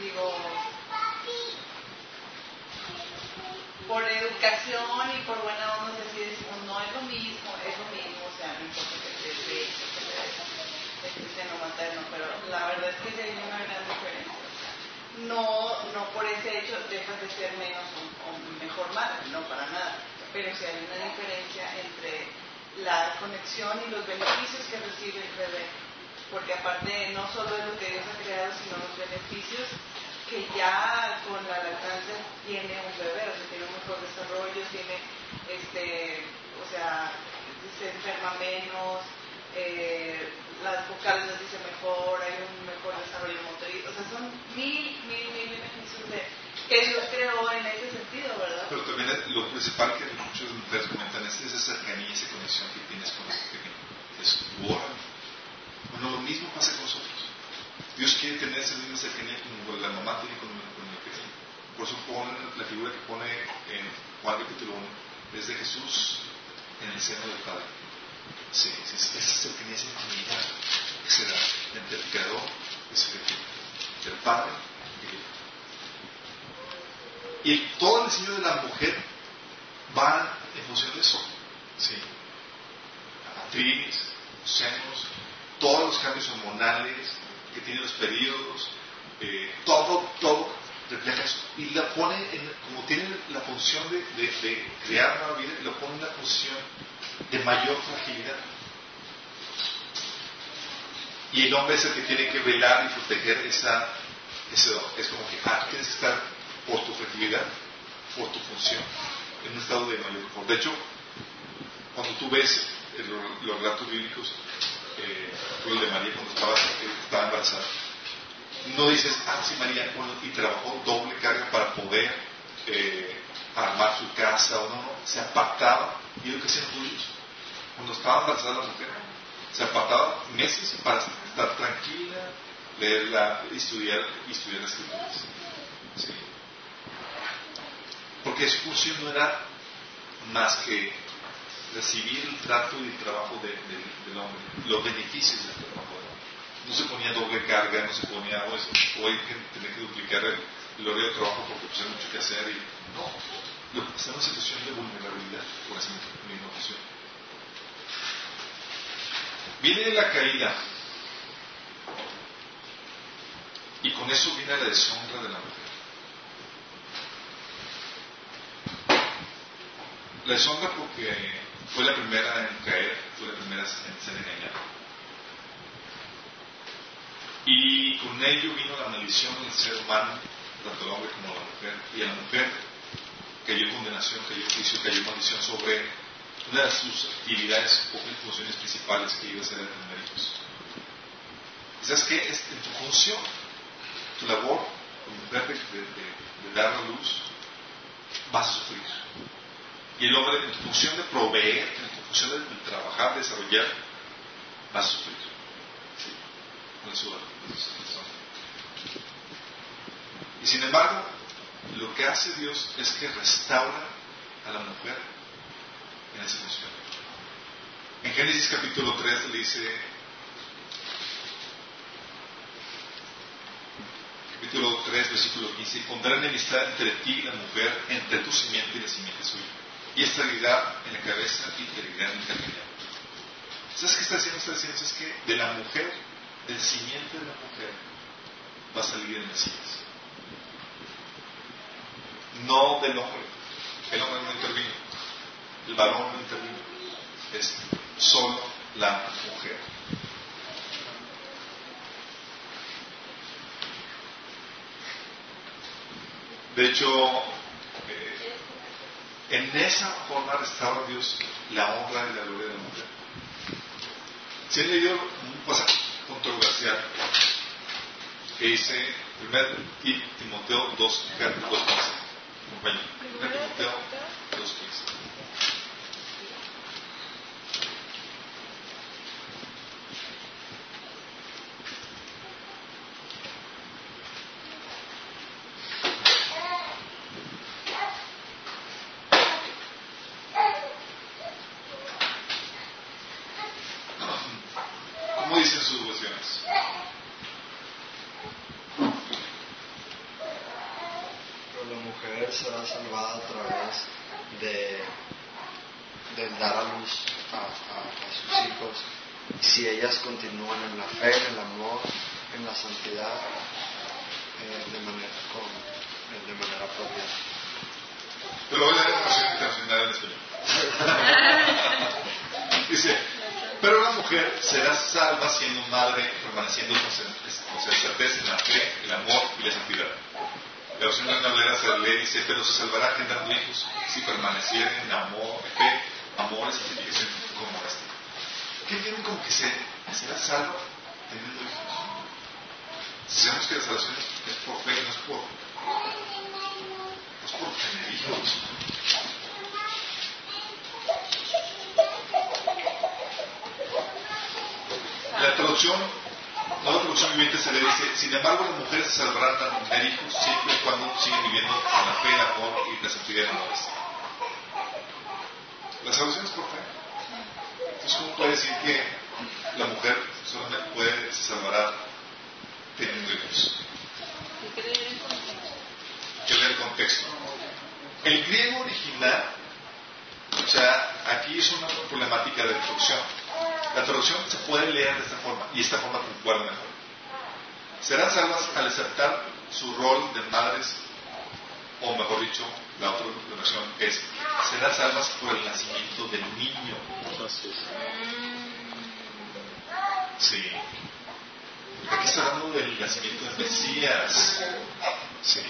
digo, por educación y por buena onda, así decimos, no es lo mismo, es lo mismo, o sea, no importa que te que seno materno, pero la verdad es que hay una gran no, no por ese hecho dejas de ser menos o, mejor madre, no para nada. Pero si hay una diferencia entre la conexión y los beneficios que recibe el bebé, porque aparte no solo es lo que Dios ha creado, sino los beneficios que ya con la lactancia tiene un bebé, o sea, tiene un mejor desarrollo, tiene, este, o sea, se enferma menos, eh, las vocales las dice mejor, hay un mejor desarrollo motriz, o sea, son mil, mil, mil beneficios de, que Dios creó en ese sentido, ¿verdad? Pero también lo principal que muchas mujeres comentan es esa cercanía, esa conexión que tienes con este pequeño. Es wow. Bueno, lo mismo pasa con nosotros. Dios quiere tener esa misma cercanía como la mamá tiene con, con el pequeño. Por eso ponen la figura que pone en Juan capítulo 1, es de Jesús en el seno del Padre. Sí, esa cercanía, esa intimidad que se da entre el Creador y del Padre y el Hijo. Y todo el diseño de la mujer va en función de eso. ¿sí? La senos, todos los cambios hormonales que tienen los periodos, eh, todo, todo refleja eso. Y la pone, en, como tiene la función de, crear nueva vida, lo pone en la posición de mayor fragilidad. Y el hombre es el que tiene que velar y proteger esa, ese don. Es como que, ah, tienes que estar por tu fragilidad, por tu función, en un estado de mayor. De hecho, cuando tú ves los relatos bíblicos, eh, el de María cuando estaba, estaba embarazada, no dices, ah, sí, María, bueno, y trabajó doble carga para poder eh, armar su casa, o no, se apartaba, y lo que hacían los judíos. Cuando estaba embarazada la mujer, se apartaba meses para estar tranquila, leerla, estudiar, estudiar las escrituras. Porque su función no era más que recibir el trato y el trabajo de, de, del hombre, los beneficios del trabajo del hombre. no se ponía doble carga, no se ponía, hoy que tener que duplicar el, el horario de trabajo porque pues mucho que hacer y no, está en una situación de vulnerabilidad por esa misma razón. Viene la caída y con eso viene la deshonra de la mujer. La deshonra porque fue la primera en caer, fue la primera en ser engañada. Y con ello vino la maldición del ser humano, tanto el hombre como la mujer. Y a la mujer cayó condenación, cayó juicio, cayó maldición sobre de sus actividades o funciones principales que iba a tener hijos. ¿Y ¿Sabes qué? Es en tu función, tu labor de, de- de- dar a luz, vas a sufrir. Y el hombre, en tu función de proveer, en tu función de, de trabajar, de desarrollar, vas a sufrir. Sí, con situación. Y sin embargo, lo que hace Dios es que restaura a la mujer en esa función. En Génesis capítulo 3 le dice, capítulo 3, versículo 15, pondrá enemistad entre ti y la mujer, entre tu simiente y la simiente suya, y estabilidad en la cabeza y integridad en el. ¿Sabes qué está haciendo? Está diciendo es que de la mujer, del simiente de la mujer, va a salir el Mesías no del hombre. El hombre no intervino, el varón no intervino, es solo la mujer. De hecho, eh, en esa forma restaura Dios la honra y la gloria de la mujer. Si he leído un pasaje controversial que dice 1 Timoteo 2, 2, 2 Буквально. Как это сделал? Dice, pero se salvará generando hijos si permaneciera en amor, fe, amor y santificación como este. ¿Qué entienden como que se, será salva teniendo hijos? Si sabemos que la salvación es por fe, no es por, no es por tener hijos. La traducción, la traducción viviente se le dice, sin embargo las mujeres se salvarán al tener hijos siempre y cuando siguen viviendo con la fe, el amor y la santidad en amores. La salvación es por fe. Entonces, ¿cómo puede decir que la mujer solamente puede, se salvará teniendo hijos? Que leer el contexto. El griego original, o sea, aquí es una problemática de traducción. La traducción se puede leer de esta forma y esta forma concuerda mejor. Serán salvas al aceptar su rol de madres, o mejor dicho, la otra versión es, serán salvas por el nacimiento del niño. Sí. Aquí está hablando del nacimiento del Mesías. Sí.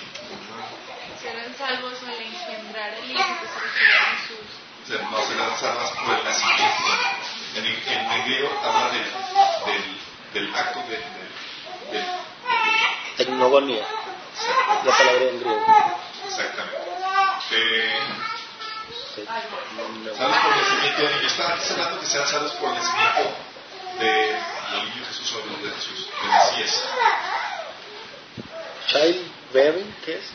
Serán salvos al engendrar el hijo que se refiere a Jesús. No serán salvas por el nacimiento. En, el- en el griego habla del, del, del acto de, del- del- Tecnogonía, la palabra en griego. exactamente. Eh, salvos por el nacimiento del niño. Está hablando que serán salvos por el nacimiento de- del niño Jesús o de Jesús, del Mesías. Childbearing, ¿qué es?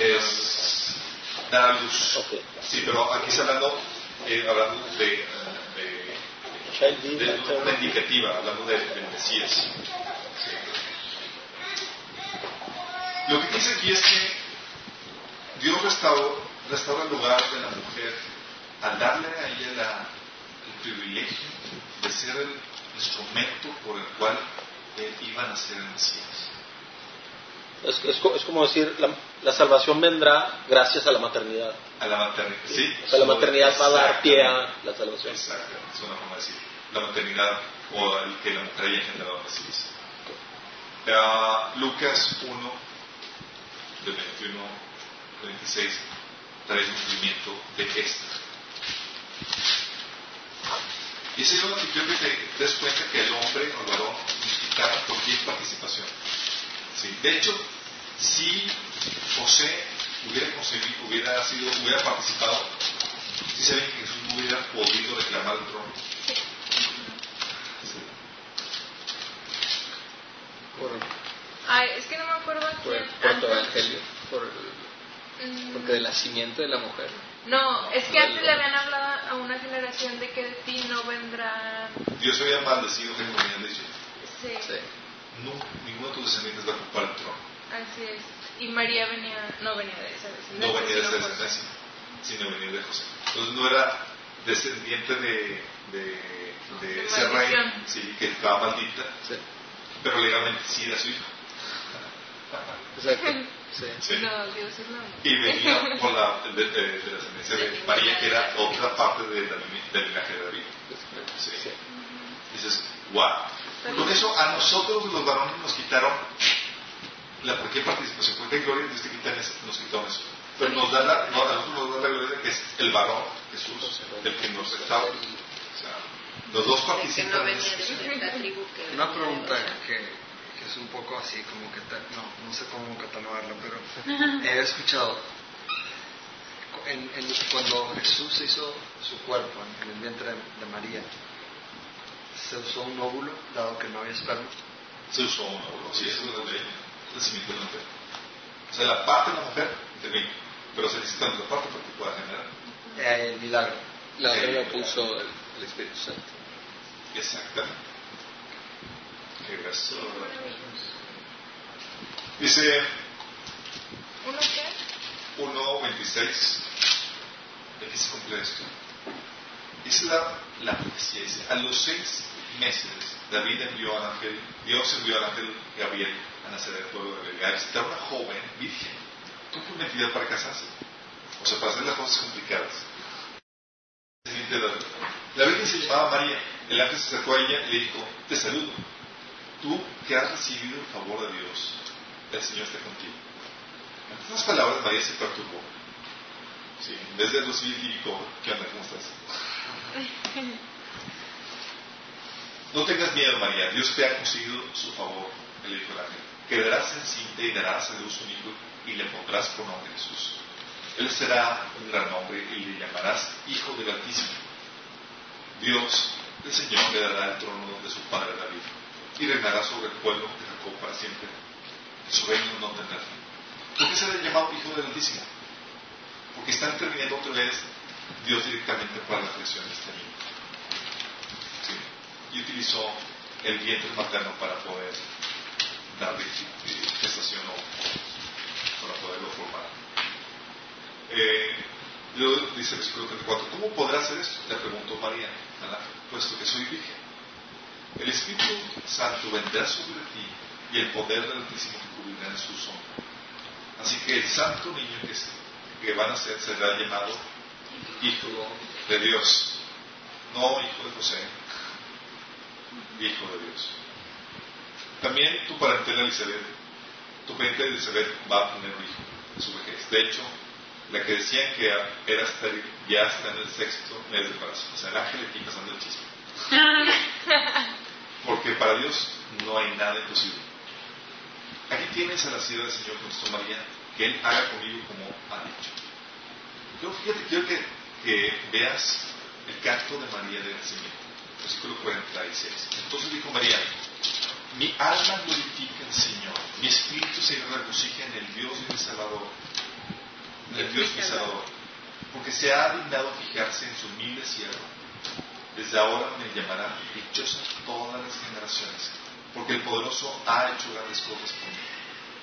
Es dar a luz. Ok. Sí, pero aquí está hablando, eh, hablando de, de una indicativa, hablando de, del Mesías. Lo que dice aquí es que Dios restauró, restaura el lugar de la mujer al darle a ella la, el privilegio de ser el instrumento por el cual eh, él iba a nacer el Mesías. Es, es, es, como decir, la, la, salvación vendrá gracias a la maternidad. A la maternidad, sí. O sea, la maternidad va a dar pie a la salvación. Exacto, es una forma de decir. La maternidad o el que la mujer haya generado. Ah, Lucas 1, del 21 al 26, trae el cumplimiento de esto. Y ese es lo que te des cuenta que el hombre o el varón necesitaba cualquier participación. Sí, De hecho, si José hubiera concebido, hubiera sido, hubiera participado, si saben que Jesús no hubiera podido reclamar el trono. Por, Ay, es que no me acuerdo a por el quién. protoevangelio. Por, Mm, porque de la simiente de la mujer. No, es que antes le habían hablado a una generación de que de ti no vendrá. Dios había maldecido que no venían de Egipto. Sí, Sí. No, ninguno de tus descendientes va a ocupar el trono. así es. Y María venía, no venía de esa vecindad. No venía de esa sino por- descendencia, sino venía de José. Entonces no era descendiente de, de, de De ese rey, sí, que estaba maldita, Sí. Pero legalmente sí era su hijo. O sea que, sí. Sí. No, Dios es no. Y venía por la, de, de- de la descendencia de María, que era otra parte de del linaje de David. Sí. Sí. Dices, wow. Con eso a nosotros los varones nos quitaron la cualquier participación, cualquier gloria Dios te quitan eso, nos quitaron eso. Pero nos da la, no, a nosotros nos da la gloria de que es el varón, Jesús, el que nos restaura. O sea, los dos no participan la que Una pregunta que, que es un poco así, como que, no, no sé cómo catalogarla, pero he escuchado, en, en- cuando Jesús hizo su cuerpo en, el vientre de, de María, se usó un óvulo, dado que no había esperma. Se usó uno, uno, sí, eso es lo de nacimiento de la mujer. O sea, la parte de la mujer intervino, pero se necesita otra parte para que pueda generar. Eh, el milagro. La lo puso el, el Espíritu Santo. Exactamente. Qué gracias. Dice ¿Uno qué? 1.26. Aquí se cumple esto. Dice la, la profecía, dice, a los seis meses David envió al ángel, Dios envió al ángel Gabriel a Nazaret, pueblo de visitar a una joven virgen, comprometida para casarse. O sea, para hacer las cosas complicadas. La virgen se llamaba María. El ángel se acercó a ella y le dijo, te saludo. Tú que has recibido el favor de Dios, el Señor está contigo. En estas palabras María se perturbó. Sí, en vez de recibir y dijo, ¿qué onda? ¿Cómo estás? No tengas miedo, María. Dios te ha concedido su favor, le dijo el ángel. Quedarás encinta y darás a luz un hijo y le pondrás por nombre Jesús. Él será un gran hombre y le llamarás Hijo del Altísimo. Dios, el Señor, le dará el trono de su padre David y reinará sobre el pueblo de Jacob para siempre. Su reino no tendrá fin. ¿Por qué será llamado Hijo del Altísimo? Porque está interviniendo otra vez Dios directamente para la creación de este niño. Y utilizó el vientre materno para poder darle eh, gestación o para poderlo formar. Eh, luego dice el versículo 34, ¿cómo podrá hacer esto? Le preguntó María puesto que soy virgen. El Espíritu Santo vendrá sobre ti y el poder del Altísimo te cubrirá en su sombra. Así que el santo niño que, se- que van a ser será llamado Hijo de Dios, no Hijo de José, Hijo de Dios. También tu parentela Elizabeth, tu parentela Elizabeth va a tener un hijo en su vejez. De hecho, la que decían que era estéril ya está en el sexto mes de embarazo. O sea, el ángel aquí pasando el chisme. Porque para Dios no hay nada imposible. Aquí tienes a la sierva del Señor nuestro María, que Él haga conmigo como ha dicho. Yo fíjate, quiero que, que veas el canto de María de nacimiento, versículo 46. Entonces dijo María, mi alma glorifica al Señor, mi espíritu se regocija en el Dios de mi Salvador, en el Dios mi Salvador, porque se ha dignado fijarse en su humilde siervo. Desde ahora me llamarán dichosa todas las generaciones, porque el poderoso ha hecho grandes cosas por mí.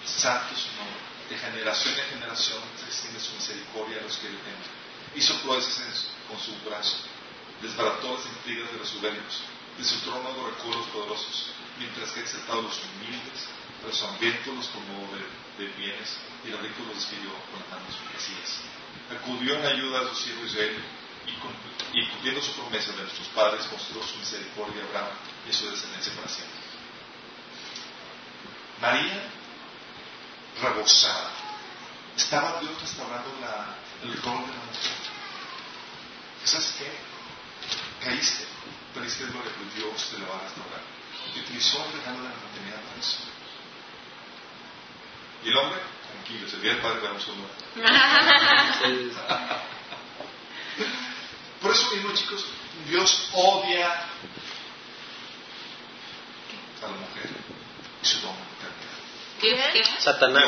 santo su nombre. De generación en generación se extiende su misericordia a los que le temen. Hizo proezas con su brazo. Desbarató las intrigas de los soberbios. De su trono arrojó los poderosos. Mientras que exaltado los humildes, a los hambrientos los tomó de, bienes y los ricos los despidió con las manos vacías. Acudió en ayuda a su siervo Israel y, y cumpliendo su promesa de nuestros padres mostró su misericordia a Abraham y a su descendencia para siempre. María rebosada. Estaba Dios restaurando la, el rol de la mujer. ¿Sabes qué? Caíste, pero es gloria, pero Dios te lo va a restaurar. Y utilizó el regalo de la maternidad para eso. Y el hombre, tranquilo, se el padre para un solo. Por eso mismo, chicos, Dios odia a la mujer y su don. Satanás.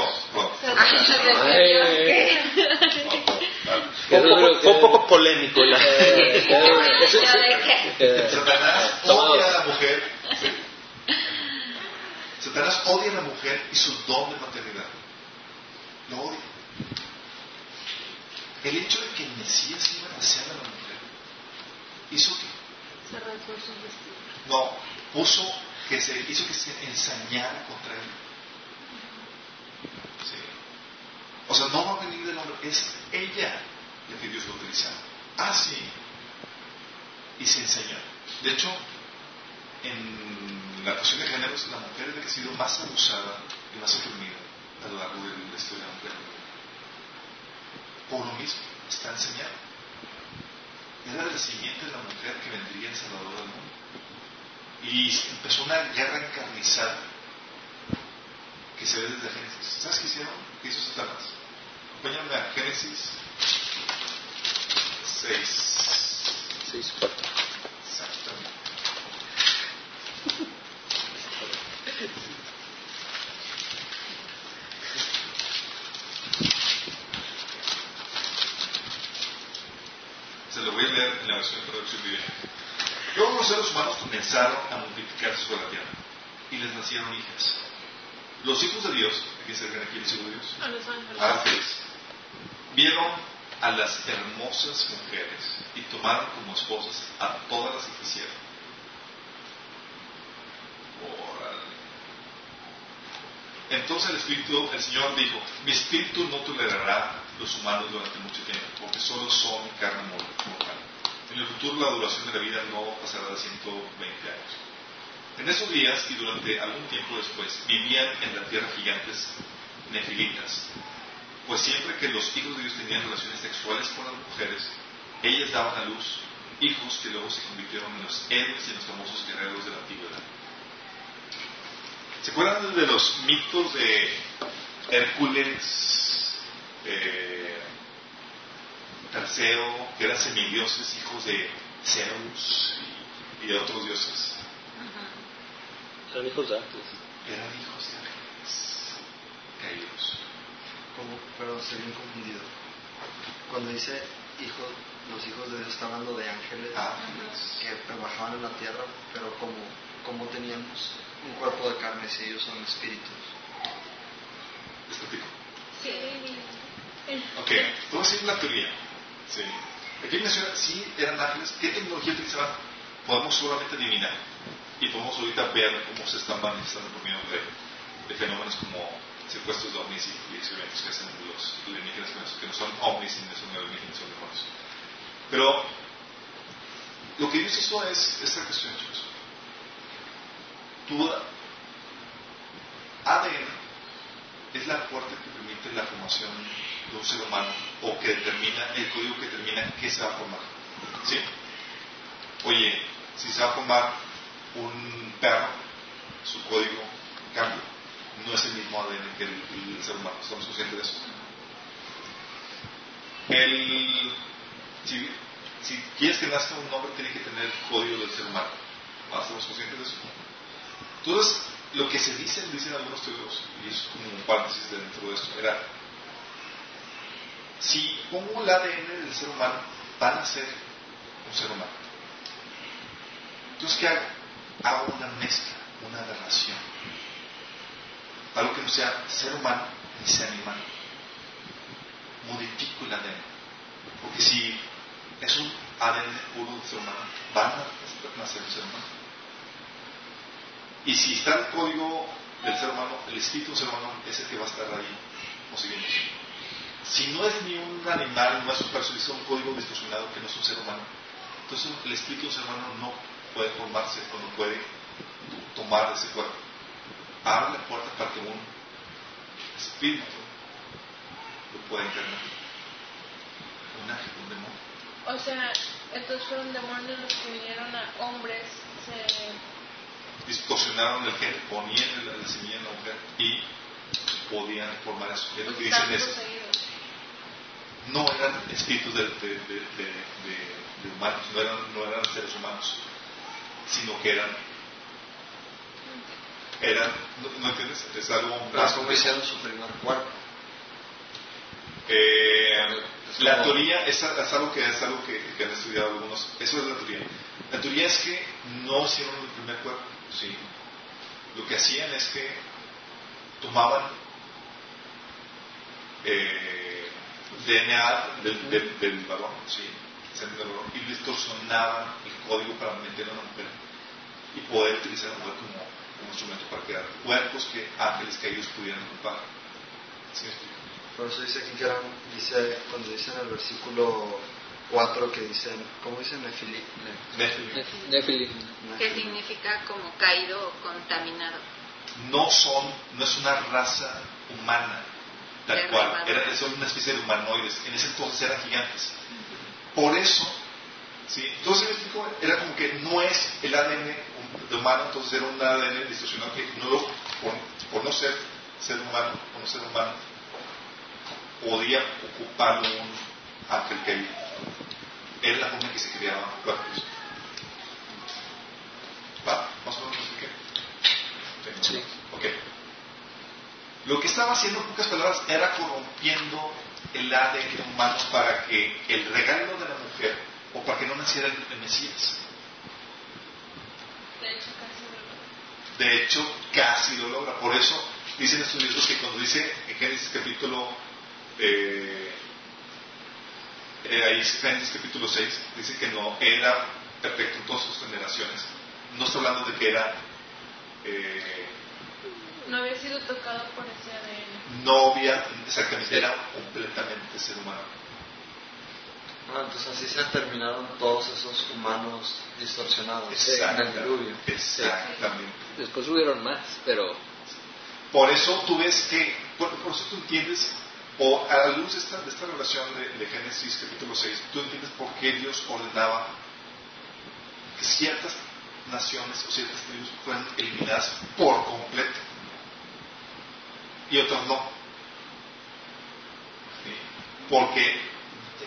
Fue un poco polémico. Satanás odia a la mujer. Satanás odia a la mujer y su don de maternidad. Lo odia. El hecho de que el Mesías iba a nacer a la mujer hizo que. Se. No, puso que se hizo que se ensañara contra él. O sea, no va a venir del hombre, es ella la que Dios va a utilizar. Así. y se enseñó. De hecho, en la cuestión de géneros, la mujer la que ha sido más abusada y más oprimida a lo largo de la historia de la mujer. Por lo mismo, está enseñada. Era la siguiente de la mujer que vendría el Salvador del mundo. Y empezó una guerra encarnizada que se ve desde Génesis. ¿Sabes qué hicieron? ¿Qué hizo Satanás? Acompáñame a Génesis 6. 6, 4. Exactamente. Se lo voy a leer en la versión de traducción viviente. Luego los seres humanos comenzaron a multiplicarse sobre la tierra y les nacieron hijas. Los hijos de Dios, ¿qué se ven aquí el hijo de Dios? A los ángeles. Ángeles. Vieron a las hermosas mujeres y tomaron como esposas a todas las que quisieron. Entonces el Espíritu, el Señor dijo, mi Espíritu no tolerará los humanos durante mucho tiempo, porque solo son carne mortal. En el futuro la duración de la vida no pasará de 120 años. En esos días y durante algún tiempo después vivían en la tierra gigantes nefilitas, pues siempre que los hijos de Dios tenían relaciones sexuales con las mujeres, ellas daban a luz hijos que luego se convirtieron en los héroes y los famosos guerreros de la antigüedad. ¿Se acuerdan de los mitos de Hércules, eh, Perseo, que eran semidioses, hijos de Zeus y, de otros dioses? Eran hijos de ángeles. Eran hijos de ángeles caídos. Como, pero se bien confundido. Cuando dice hijo, los hijos de Dios está hablando de ángeles Ángeles. que bajaban en la tierra, pero como, como teníamos un cuerpo de carne si ellos son espíritus. ¿Les platico? Sí. Ok, voy a decir la teoría. Sí. Aquí menciona, sí, eran ángeles. ¿Qué tecnología utilizaban? Podemos solamente adivinar. Y podemos ahorita ver cómo se están manifestando por medio de, de fenómenos como secuestros de ovnis y, experimentos que hacen los alienígenas que no, son ovnis ni son alienígenas, son demonios. Pero lo que Dios hizo es esta cuestión, chicos. Tu ADN es la puerta que permite la formación de un ser humano o que determina el código que determina qué se va a formar. ¿Sí? Oye, si se va a formar un perro, su código cambia. No es el mismo ADN que el, ser humano. ¿Estamos conscientes de eso? El, si, si quieres que nazca un hombre, tiene que tener el código del ser humano. ¿Ah, ¿Estamos conscientes de eso? Entonces, lo que se dice, dicen algunos teólogos, y es como un paréntesis dentro de esto, era, si pongo el ADN del ser humano, van a ser un ser humano. Entonces, ¿qué hago? Hago una mezcla, una aberración. algo que no sea ser humano ni sea animal. Modifico el ADN. Porque si es un ADN puro de ser humano, van a nacer un ser humano. Y si está el código del ser humano, el espíritu del ser humano es el que va a estar ahí posiblemente. Si no es ni un animal, no es un es un código distorsionado que no es un ser humano, entonces el espíritu del ser humano no puede formarse o no puede tomar ese cuerpo. Abre la puerta para que un espíritu lo pueda encarnar. Un ángel, un demonio. O sea, entonces fueron demonios los que vinieron a hombres. Distorsionaron el gen, ponían el, la semilla en la mujer y podían formar eso. Es lo que dicen es, no eran espíritus de, de, de, de, de- de humanos, no eran, no eran seres humanos, sino que eran, eran, ¿no, no entiendes? Es algo ¿Cómo hicieron su primer cuerpo? Eh, la teoría es, es algo que es algo que, que han estudiado algunos. Eso es la teoría. La teoría es que no hicieron el primer cuerpo, sí. Lo que hacían es que tomaban eh, DNA del, del, del varón, sí, y distorsionaban el código para meterlo en la mujer y poder utilizar a la mujer como, como instrumento para crear cuerpos que ángeles caídos pudieran ocupar. ¿Sí? Por eso dice aquí que dice, cuando dice en el versículo 4 que dicen, ¿cómo dicen? Nefili, ne- Nephilim. Nef- Nephilim. Que Nefili. significa como caído o contaminado. no son, no es una raza humana, tal cual, era, son una especie de humanoides, en ese entonces eran gigantes. Por eso, ¿sí? entonces era como que no es el ADN de humano, entonces era un ADN distorsionado que no lo, por, por no ser ser humano, por no ser humano, podía ocuparlo un ángel caído. Era la forma en que se creaban cuerpos. ¿Va? ¿Más o menos me expliqué? Sí. Ok. Lo que estaba haciendo, en pocas palabras, era corrompiendo el ADN humano para que el regalo de la mujer, o para que no naciera el, el Mesías. De hecho, casi lo De hecho, casi lo logra. Por eso dicen estudiosos que cuando dice en Génesis capítulo eh, eh, ahí Génesis capítulo 6, dice que no era perfecto en todas sus generaciones. No está hablando de que era eh, No había sido tocado por ese ADN. novia, exactamente, era completamente ser humano. Ah, entonces así se terminaron todos esos humanos distorsionados en el Exactamente. diluvio. Exactamente. Después hubieron más, pero Por eso tú ves que, por, por eso tú entiendes, o a la luz de esta, de esta relación de, de Génesis capítulo 6, tú entiendes por qué Dios ordenaba que ciertas naciones o ciertas tribus fueran eliminadas por completo y otras no. ¿Sí? Porque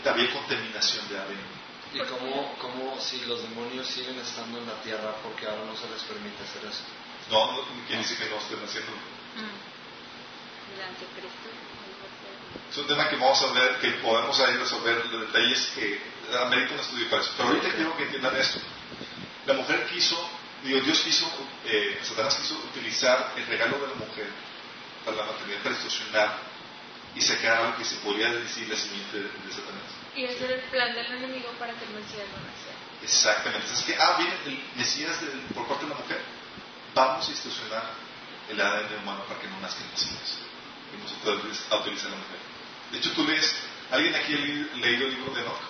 había contaminación de ADN. ¿Y cómo, cómo si los demonios siguen estando en la tierra porque ahora no se les permite hacer eso? No, no ¿quién dice que no estén haciendo? Mm. El anticristo. Es un tema que vamos a ver, que podemos ahí resolver los detalles que amerita un estudio para eso. Pero ahorita quiero que entiendan esto. La mujer quiso, digo, Dios quiso, eh, Satanás quiso utilizar el regalo de la mujer para la maternidad para distorsionar y sacar algo que se podría decir la simiente de, de Satanás. Y ese era el plan del enemigo para que el Mesías no naciera. Exactamente. Es que, ah, viene el Mesías del- por parte de la mujer. Vamos a distorsionar el ADN humano para que no nazca el Mesías. No se puede a la mujer. De hecho, tú lees, ¿alguien aquí ha le- leído el libro de Enoch?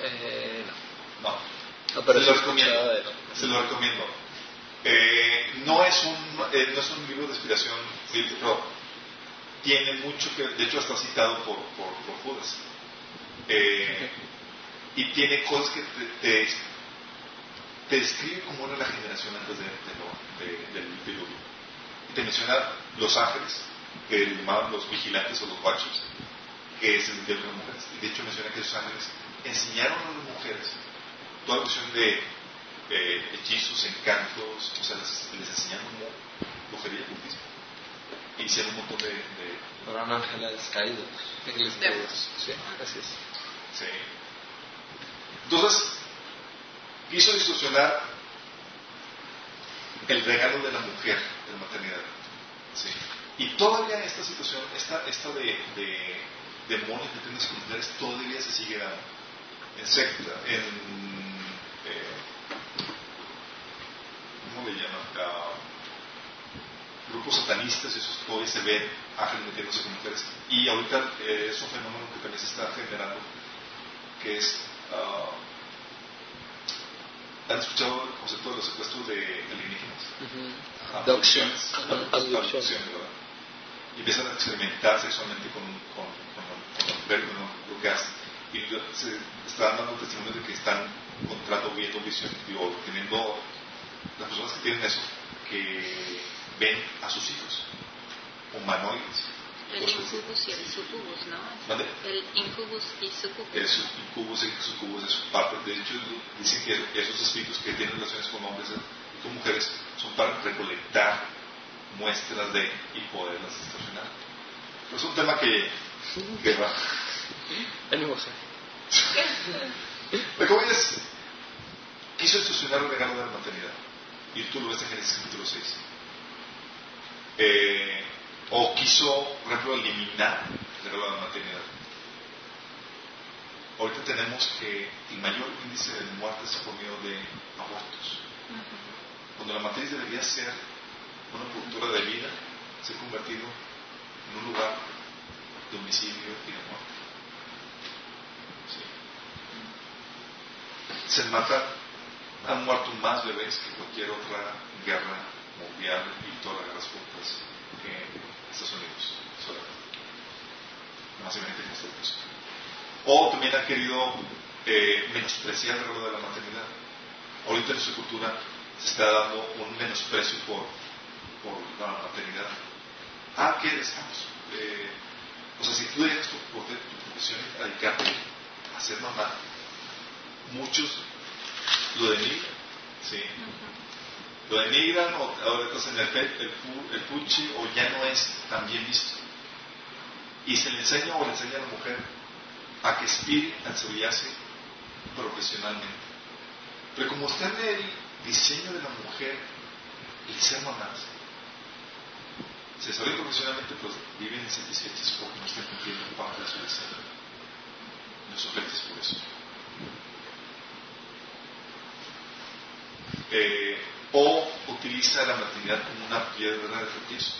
eh, no. No. No, pero se lo recomiendo. de. Se lo recomiendo. Eh, no, es un, eh, no es un libro de inspiración pero tiene mucho que, de hecho, está citado por, por, por Judas. Eh, y tiene cosas que te, te, te describe cómo era la generación antes de, de- del diluvio. Y te menciona los ángeles, que le llamaban los vigilantes o los watchers, que se metieron con las mujeres. Y de hecho menciona que esos ángeles enseñaron a las mujeres toda la cuestión de eh, hechizos, encantos, o sea, les, les enseñaron como brujería. Y hicieron un montón de, de- Eran ángeles caídos. Ángeles caídos. Sí, así es. Sí. Entonces, quiso distorsionar el regalo de la mujer de la maternidad. ¿Sí? Y todavía esta situación, esta, esta de, de demonios que tienen secundarias, todavía se sigue dando. En secta, en. Eh, ¿Cómo le llaman? Ah, grupos satanistas, esos todavía se ven ángeles metiéndose con mujeres. Y ahorita eh, es un fenómeno que también se está generando, que es. ah, ¿Han escuchado el concepto de los secuestros de alienígenas? ¿verdad? Y empiezan a experimentar sexualmente con, con, con, con los ¿no? lo que hacen. Y se están dando testimonio de que están encontrando, viendo visión, digo, teniendo las personas que tienen eso, que ven a sus hijos, humanoides. El incubus y el sucubus, ¿no? ¿Mande? El incubus y sucubus. El incubus y sucubus es parte. De hecho, dicen que esos espíritus que tienen relaciones con hombres y con mujeres son para recolectar muestras de y poderlas. Pero es un tema que, que va. Voy es, quiso distorsionar el regalo de la maternidad. Y tú lo ves en Génesis capítulo 6. Eh, o quiso, por ejemplo, eliminar de la maternidad. Ahorita tenemos que el mayor índice de muertes es por medio de abortos. Cuando la matriz debería ser una cultura de vida, se ha convertido en un lugar de homicidio y de muerte. Sí. Se matan, han muerto más bebés que cualquier otra guerra mundial y todas las guerras juntas en Estados Unidos. solamente. O también han querido eh, menospreciar el rol de la maternidad. Ahorita en nuestra cultura se está dando un menosprecio por, por la maternidad. Ah, ¿qué estamos? Eh, o sea, si tú dejas tu, por tu profesión y dedicarte a ser mamá, muchos lo denigran, ¿sí? Lo denigran o ahora estás en el, el, el puchi o ya no es tan bien visto. Y se le enseña o le enseña a la mujer a que aspire a desarrollarse profesionalmente. Pero como está en el diseño de la mujer el ser mamás, se desarrollan profesionalmente, pues viven insatisfechas porque no están cumpliendo parte de su diseño. No son por eso. Eh, o utiliza la maternidad como una piedra de tropiezo.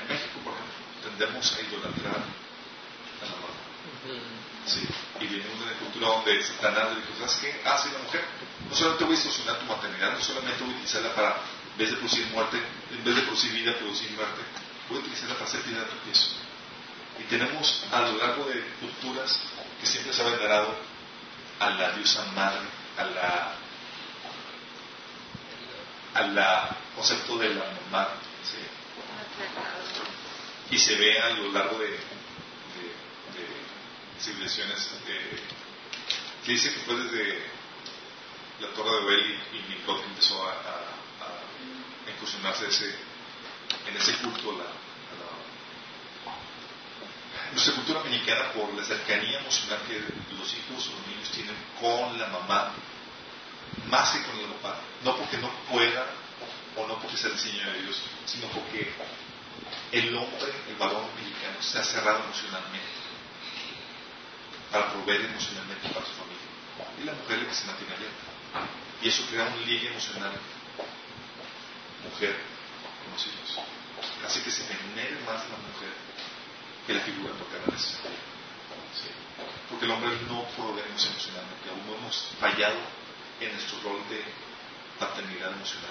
En México, por ejemplo, tendemos a idolatrar a la madre. Sí, y venimos de una cultura donde Satanás le dijo, ¿sabes qué? Ah, sí, la mujer. No solamente voy a distorsionar tu maternidad, no solamente voy a utilizarla para, en vez de producir muerte, en vez de producir vida, producir muerte, voy a utilizarla para hacer piedra de tropiezo. Y tenemos a lo largo de culturas que siempre se ha venerado a la diosa madre, a la a la concepto de la mamá, y se ve a lo largo de, civilizaciones de, que dice que fue desde la Torre de Babel y, y Nimrod que empezó a, a, a incursionarse ese, en ese culto a la- nuestra cultura mexicana por la cercanía emocional que los hijos o los niños tienen con la mamá más que con el papá, no porque no pueda o no porque sea el diseño de Dios, sino porque el hombre, el varón mexicano, está cerrado emocionalmente para proveer emocionalmente para su familia. Y la mujer que se mantiene abierta. Y eso crea un ligue emocional mujer con los hijos. Hace que se venere más la mujer que la figura necesaria. ¿Sí? Porque el hombre no proveemos emocionalmente, aún no hemos fallado en nuestro rol de paternidad emocional.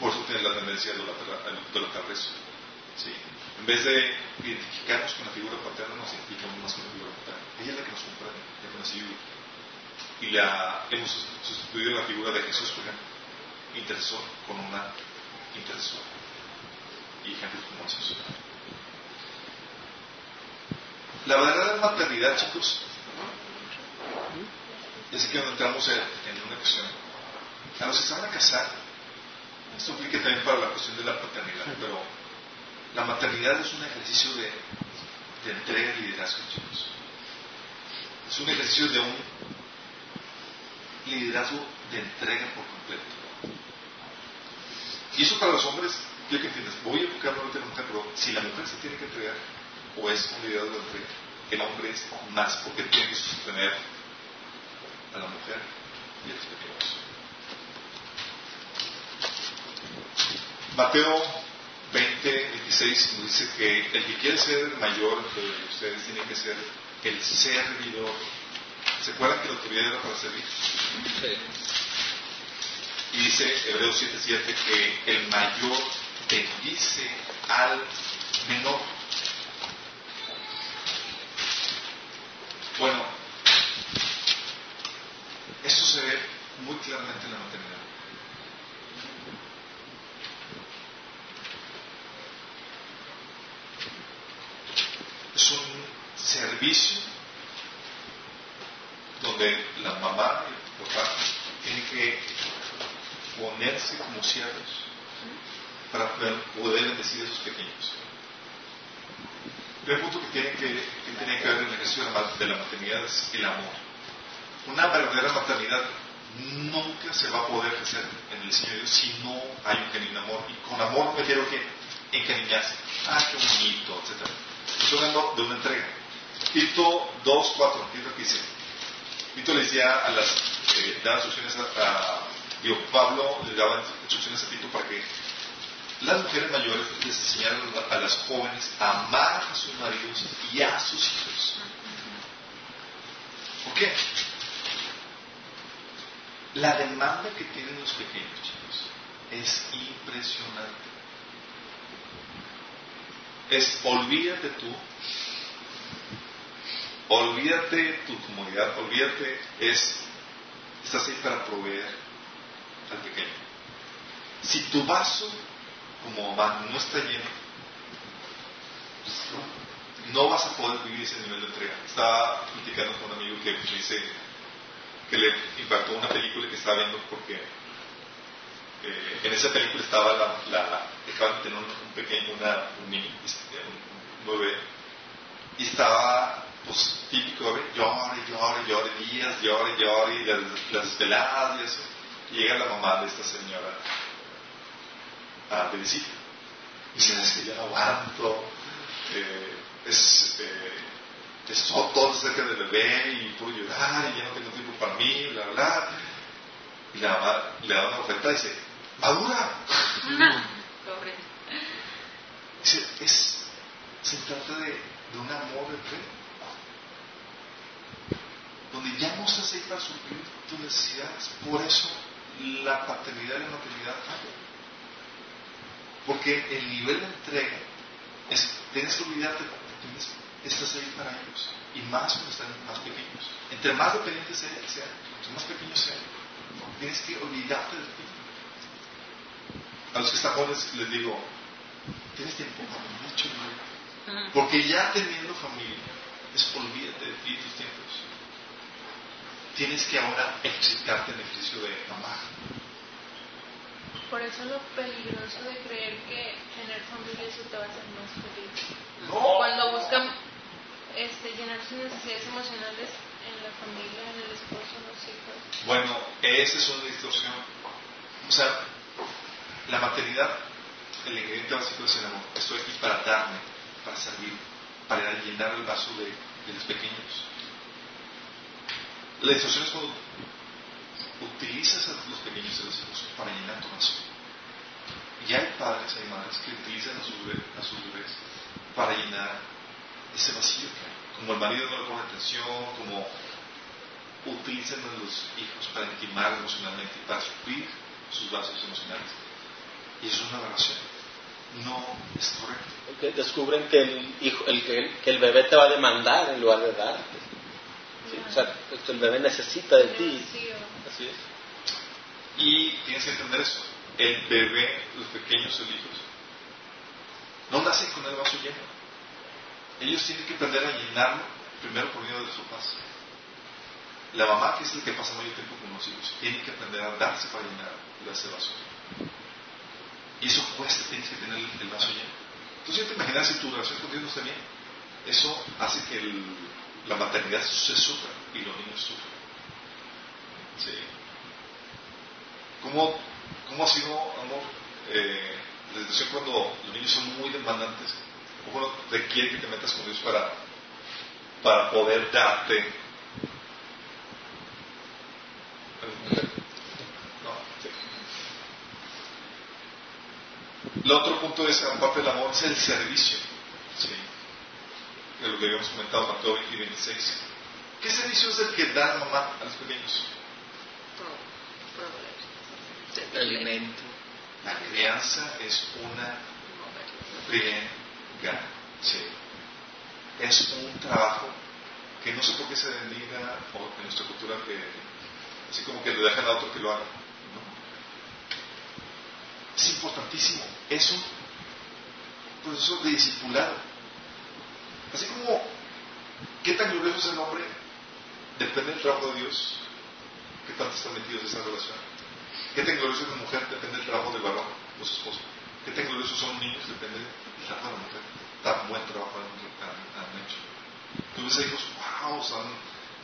Por eso tiene la tendencia a idolatrar eso. ¿sí? En vez de identificarnos con la figura paterna, nos identificamos más con la figura paterna. Ella es la que nos comprende, la que nos ayuda. Y la, hemos sustituido la figura de Jesús, por ejemplo, intercesor, con una intercesora. Y ejemplos como esos. La verdadera maternidad, chicos, es que cuando entramos en, en una cuestión, a los que se van a casar, esto aplica también para la cuestión de la paternidad, pero la maternidad es un ejercicio de, de entrega y liderazgo, chicos. Es un ejercicio de un liderazgo de entrega por completo. Y eso para los hombres, yo que entiendes, voy a enfocarme en la mujer, pero si la mujer se tiene que entregar, o es un liderazgo de entrega, el hombre es más, porque tiene que sostener a la mujer y a los pequeños. Mateo 20, 26 nos dice que el que quiere ser mayor de ustedes tiene que ser el servidor. ¿Se acuerdan que la autoridad era para servir? Sí. Y dice Hebreos 7:7 que el mayor bendice al menor. Bueno, eso se ve muy claramente en la maternidad. Es un servicio donde la mamá y el papá tienen que ponerse como siervos para poder bendecir a sus pequeños. El punto que tiene que, que, tiene que ver en el ejercicio de la maternidad es el amor. Una verdadera maternidad nunca se va a poder hacer en el diseño de Dios si no hay un genuino amor. Y con amor me refiero que encariñarse. Ah, qué bonito, etc. Estoy hablando de una entrega. Tito 2, 4, ¿qué es lo que dice? Tito le decía a las, eh, daba instrucciones a, a- Pablo le daba instrucciones a Tito para que las mujeres mayores les enseñaran a las jóvenes a amar a sus maridos y a sus hijos. ¿Por qué? La demanda que tienen los pequeños chicos es impresionante. Es olvídate tú, olvídate tu comodidad, olvídate, es, estás ahí para proveer al pequeño. Si tu vaso como mamá no está lleno, pues, no, vas a poder vivir ese nivel de entrega. Estaba platicando con un amigo que me dice que le impactó una película que estaba viendo porque eh, en esa película estaba la, la dejaban de tener un, pequeño, una, un niño, este, un, bebé, y estaba pues típico bebé, llore, llore, llore, días, llore, llore, y las, las. Y llega la mamá de esta señora a de visita. Y dice, es que ya no aguanto, eh, es, eh, es todo, todo acerca del bebé y puedo llorar y ya no tengo tiempo para mí, bla, bla. Y la mamá le da una oferta y dice, madura. Pobre. Dice, es, se trata de, de un amor de fe, donde ya no estás ahí para suplir tus necesidades. Por eso la paternidad y la maternidad fallan. Porque el nivel de entrega es, tienes que olvidarte de ti mismo. Estás ahí para ellos. Y más cuando están más pequeños. Entre más dependientes sean, entre más pequeños sean, tienes que olvidarte de ti. A los que están jóvenes les digo, tienes tiempo para mucho dinero. Porque ya teniendo familia, es olvídate de ti y tus tiempos. Tienes que ahora ejercitarte en el ejercicio de amar. Por eso lo peligroso de creer que tener familia eso te va a hacer más feliz. No. Cuando buscan este, llenar sus necesidades emocionales en la familia, en el esposo, en los hijos. Bueno, esa es una distorsión. O sea, la maternidad, el ingrediente básico es el amor. Estoy aquí para darme, para servir, para llenar el vaso de, de los pequeños. La distorsión es cuando utilizas a los pequeños a los hijos para llenar tu vaso. Y hay padres, hay madres que utilizan a sus, a sus bebés para llenar ese vacío que hay. Como el marido no le pone atención, como utilizan a los hijos para intimar emocionalmente y para suplir sus vasos emocionales. Y eso es una aberración. No es correcto. Descubren que el, hijo, el, que el- que el bebé te va a demandar en lugar de darte. Sí, o sea, el bebé necesita de ti. Así es. Y tienes que entender eso. El bebé, los pequeños, los hijos, no nacen con el vaso lleno. Ellos tienen que aprender a llenarlo primero por medio de su paz. La mamá, que es el que pasa mayor tiempo con los hijos, tiene que aprender a darse para llenar ese vaso. Y eso cuesta, tienes que tener el, vaso lleno. Entonces, te imaginas si tu relación con Dios no está bien, eso hace que la maternidad se sufra y los niños sufran. ¿Sí? ¿Cómo, cómo ha sido, amor, eh, la situación cuando los niños son muy demandantes, uno requiere que te metas con Dios para, para poder darte. No, sí. El otro punto es, aparte del amor, es el servicio. ¿sí? De lo que habíamos comentado, Mateo 20 y 26. ¿Qué servicio es el que da mamá a los pequeños? El alimento. La crianza es una friega. Sí. Es un trabajo que no sé por qué se denigra en nuestra cultura que así como que le dejan a otro que lo haga. ¿no? Es importantísimo. Es un proceso de discipulado. Así como qué tan glorioso es el hombre depende del trabajo de Dios. ¿Qué tanto están metidos en esa relación? ¿Qué tan glorioso es la mujer? Depende del trabajo del varón o su esposo. ¿Qué tan gloriosos son los niños? Depende Tan buen trabajo han, han, hecho. Tú ves a hijos, wow, son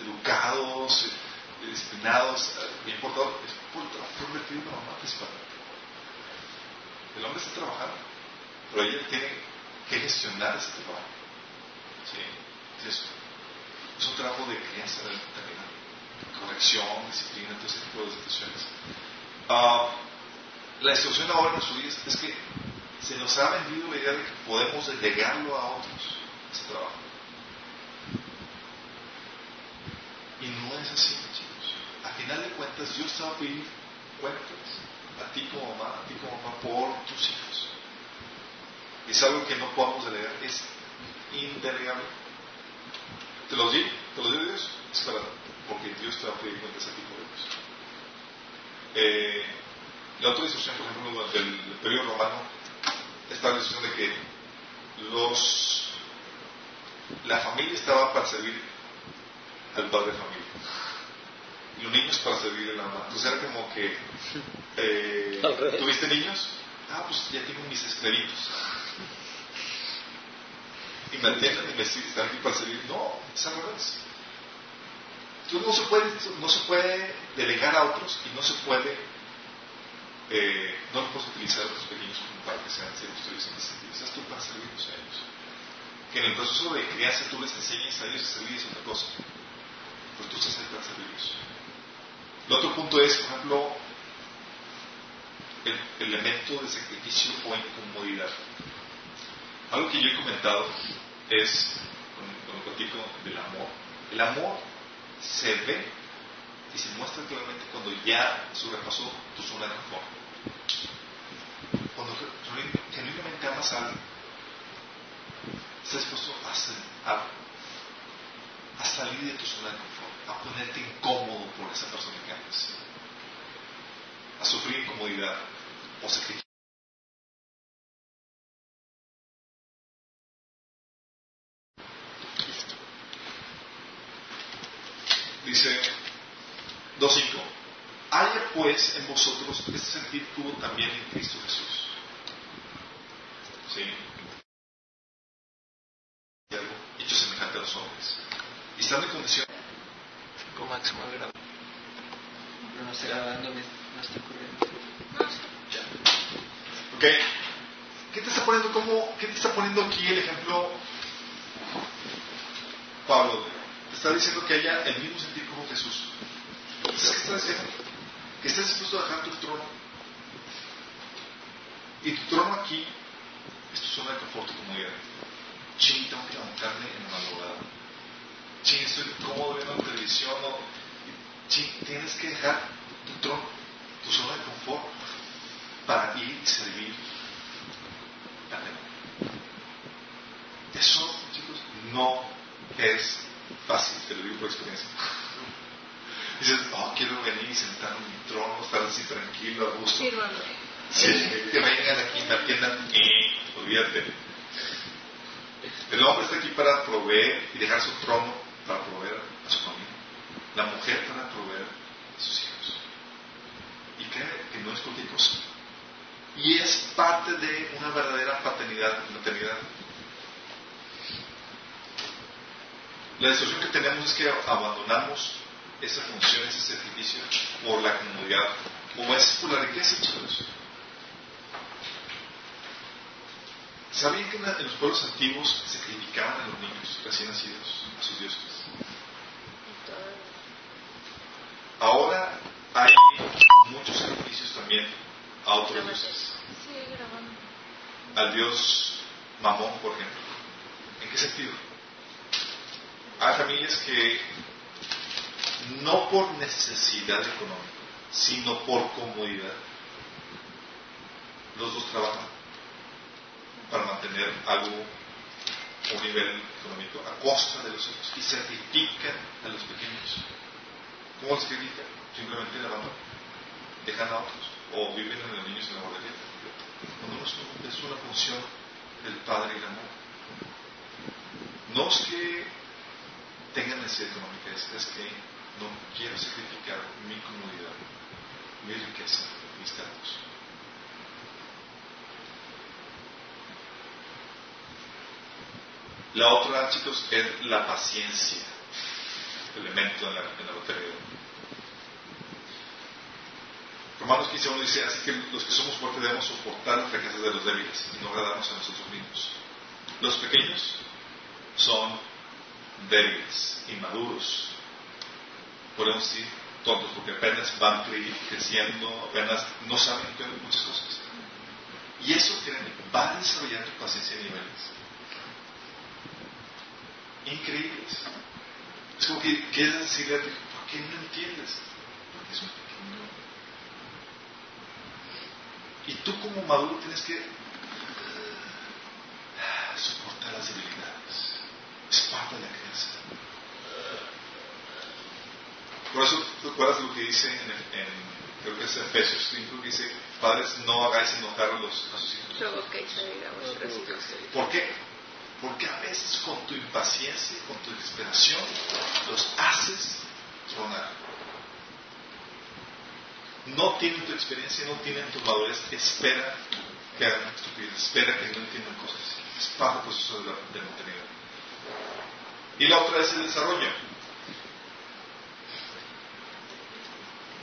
educados, eh, disciplinados, eh, bien portados. Es por el trabajo invertido de la mamá principalmente. El hombre está trabajando, pero ella tiene que gestionar ese trabajo. ¿Sí? Es un trabajo de crianza de la corrección, disciplina, todo ese tipo de situaciones. Uh, la instrucción ahora en nuestros días es que se nos ha vendido la idea de que podemos delegarlo a otros, ese trabajo. Y no es así, chicos. A final de cuentas, Dios te va a pedir cuentas a ti como mamá, a ti como mamá, por tus hijos. Es algo que no podemos delegar, es indelegable. ¿Te lo digo? ¿Te lo digo Dios? Es porque Dios te va a pedir cuentas a ti por ellos. Eh, la otra instrucción, por ejemplo, del Imperio Romano, está la de que los, la familia estaba para servir al padre de familia. Y los niños para servir a la mamá. Entonces era como que, eh, ¿tuviste niños? Ah, pues ya tengo mis esclavitos. Y me atienden y me están aquí para servir. No, es al revés. Entonces no se puede, no se puede delegar a otros y no se puede, eh, no puedes utilizar a los pequeños como para que sean servicios en ese sentido. Tú para servirlos a ellos. Que en el proceso de crianza tú les enseñes a ellos a servir es otra cosa. Pero tú estás ahí para servirlos. El otro punto es, por ejemplo, el elemento de sacrificio o incomodidad. Algo que yo he comentado es, cuando platico del amor, el amor se ve y se muestra claramente cuando ya sobrepasó tu zona de confort. Cuando genuinamente amas a alguien, estás dispuesto a, a, a, salir de tu zona de confort, a ponerte incómodo por esa persona que amas, a sufrir incomodidad o sacrificio. Dice 2.5. Haya pues en vosotros este sentir que hubo también en Cristo Jesús. ¿Sí? Y algo hecho semejante a los hombres. Y están en condición. Con máximo grado. Pero no está grabando, no está corriendo. Ok. ¿Qué te está poniendo como, qué te está poniendo aquí el ejemplo Pablo? Te está diciendo que haya el mismo sentir como Jesús. ¿Sabes qué está diciendo? Que estés dispuesto a dejar tu trono. Y tu trono aquí es tu zona de confort y comodidad. Ching, tengo que levantarme en la madrugada. Ching, estoy cómodo viendo la televisión. O... Ching, tienes que dejar tu trono, tu zona de confort, para ir y servir a Dios. Eso, chicos, no es fácil, te lo digo por experiencia. Dices, oh, quiero venir y sentarme en mi trono, estar así tranquilo, a gusto. Sí, que vengan aquí, me atiendan, y olvídate. El hombre está aquí para proveer y dejar su trono para proveer a su familia. La mujer para proveer a sus hijos. Y cree que no es cualquier cosa. Y es parte de una verdadera paternidad, maternidad. La instrucción que tenemos es que abandonamos esa función, ese sacrificio por la comodidad o es por la riqueza, chicos. ¿Sabían que en los pueblos antiguos se criticaban a los niños recién nacidos, a sus dioses? Ahora hay muchos sacrificios también a otros dioses. Al dios Mamón, por ejemplo. ¿En qué sentido? Hay familias que no por necesidad económica, sino por comodidad, los dos trabajan para mantener algo, un nivel económico a costa de los otros y sacrifican a los pequeños. ¿Cómo los sacrifican? Simplemente la abandonan, dejan a otros o viven en los niños en la guardería. No, no, es una función del Padre y el amor. No es que tengan necesidad económica, es, que no quiero sacrificar mi comodidad, mi riqueza, mis datos. La otra, chicos, es la paciencia, elemento en la, en la lotería. Romanos 15.1 dice, así que los que somos fuertes debemos soportar las fracasos de los débiles y no agradarnos a nosotros mismos. Los pequeños son débiles, inmaduros, podemos decir tontos, porque apenas van creciendo, apenas no saben muchas cosas. Y eso, va tu paciencia a niveles increíbles. Es como que quieres decirle a ti, ¿por qué no entiendes? Porque es un pequeño. Y tú como maduro tienes que soportar las debilidades. Es parte de la crianza. Por eso, ¿te acuerdas lo que dice en, en creo que es Efesios 5, que dice, padres, no hagáis enojar a, los, a sus hijos? ¿Por qué? Porque a veces con tu impaciencia, con tu desesperación, los haces tronar. No tienen tu experiencia, no tienen tu madurez, espera que hagan estupidez, espera que no entiendan cosas. Es parte del proceso de, de mantenimiento. Y la otra es el desarrollo.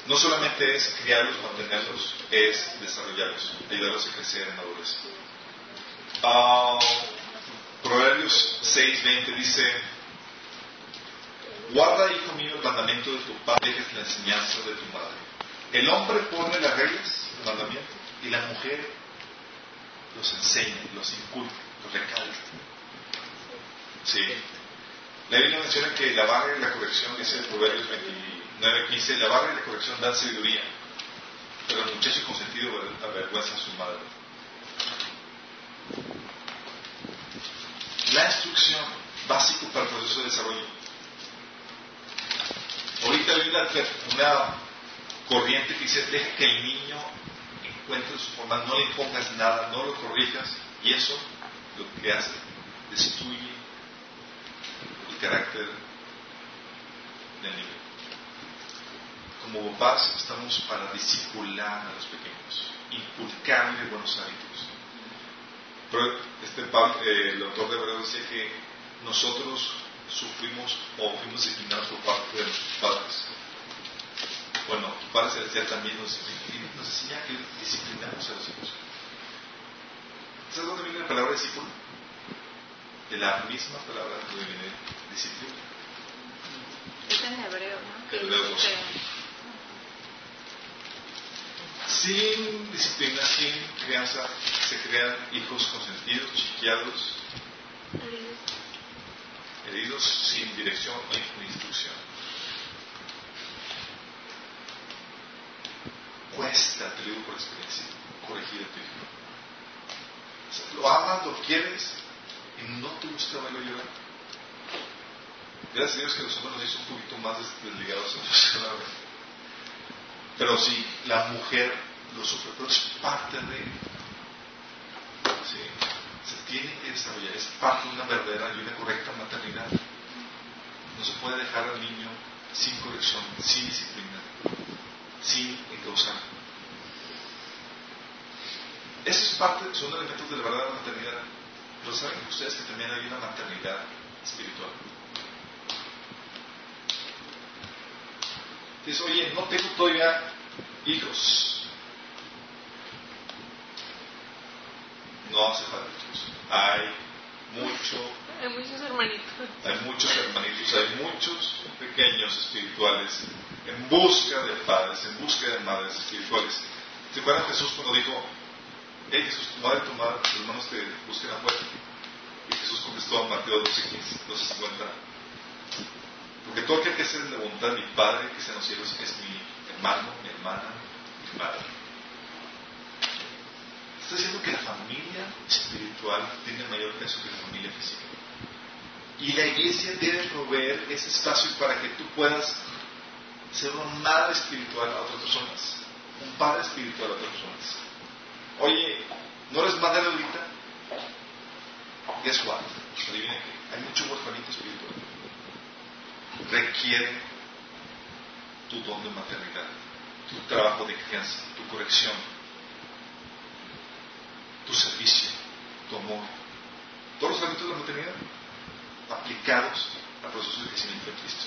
No solamente es criarlos, mantenerlos, es desarrollarlos, ayudarlos a crecer en madurez. Uh, Proverbios 6:20 dice, guarda, hijo mío, el mandamiento de tu padre, dejes la enseñanza de tu madre. El hombre pone las reglas, el mandamiento, y la mujer los enseña, los inculca, los recalca. Sí. La Biblia menciona que la barra y la corrección, dice Proverbios 29:15, la barra y la corrección dan sabiduría, pero el muchacho consentido avergüenza a su madre. La instrucción básico para el proceso de desarrollo. Ahorita hay una, una corriente que dice, deja que el niño encuentre su forma, no le impongas nada, no lo corrijas, y eso lo que hace, destruye el carácter del niño. Como papás estamos para discipular a los pequeños, inculcarle buenos hábitos. Pero este eh, el autor de verdad decía que nosotros sufrimos o fuimos disciplinados por parte de nuestros padres bueno, tu Padre Celestial también nos, nos enseña que disciplinamos a los hijos. ¿Sabes dónde viene la palabra discípulo? De la misma palabra donde viene discípulo. Es en hebreo, ¿no? Hebreo Sin disciplina, sin crianza, se crean hijos consentidos, chiqueados, heridos, sin dirección o instrucción. cuesta, te digo por experiencia, corregir a tu. O sea, lo amas, lo quieres y no te gusta verlo llorar. Gracias a Dios que los hombres nos hizo un poquito más desligados en la Pero si la mujer lo sufre, pero es parte de. Se tiene que desarrollar, es parte de una verdadera y una correcta maternidad. No se puede dejar al niño sin corrección, sin disciplina, sin encauzar. Eso es parte, son elementos de la verdadera maternidad. Pero saben ustedes que también hay una maternidad espiritual. Dice, oye, no tengo todavía hijos. No hace falta hijos. hay mucho, Hay muchos hermanitos. hay muchos hermanitos, hay muchos pequeños espirituales en busca de padres, en busca de madres espirituales. ¿Se acuerdan Jesús cuando dijo, hey Jesús, tu madre y tu madre, tus hermanos te busquen afuera? Y Jesús contestó a Mateo 12, 15, 12, 50. Porque todo aquel que hace la voluntad de mi Padre que está en los cielos es mi hermano, mi hermana, mi madre. Está diciendo que la familia espiritual tiene mayor peso que la familia física. Y la iglesia debe proveer ese espacio para que tú puedas ser una madre espiritual a otras personas, un padre espiritual a otras personas. Oye, ¿no eres madre ahorita? Guess what? Adivina qué. Hay mucho huerfanito espiritual. Requiere tu don de maternidad, tu trabajo de crianza, tu corrección, tu servicio, tu amor. Todos los ámbitos de la maternidad aplicados al proceso de crecimiento de Cristo.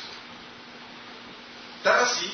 Tal así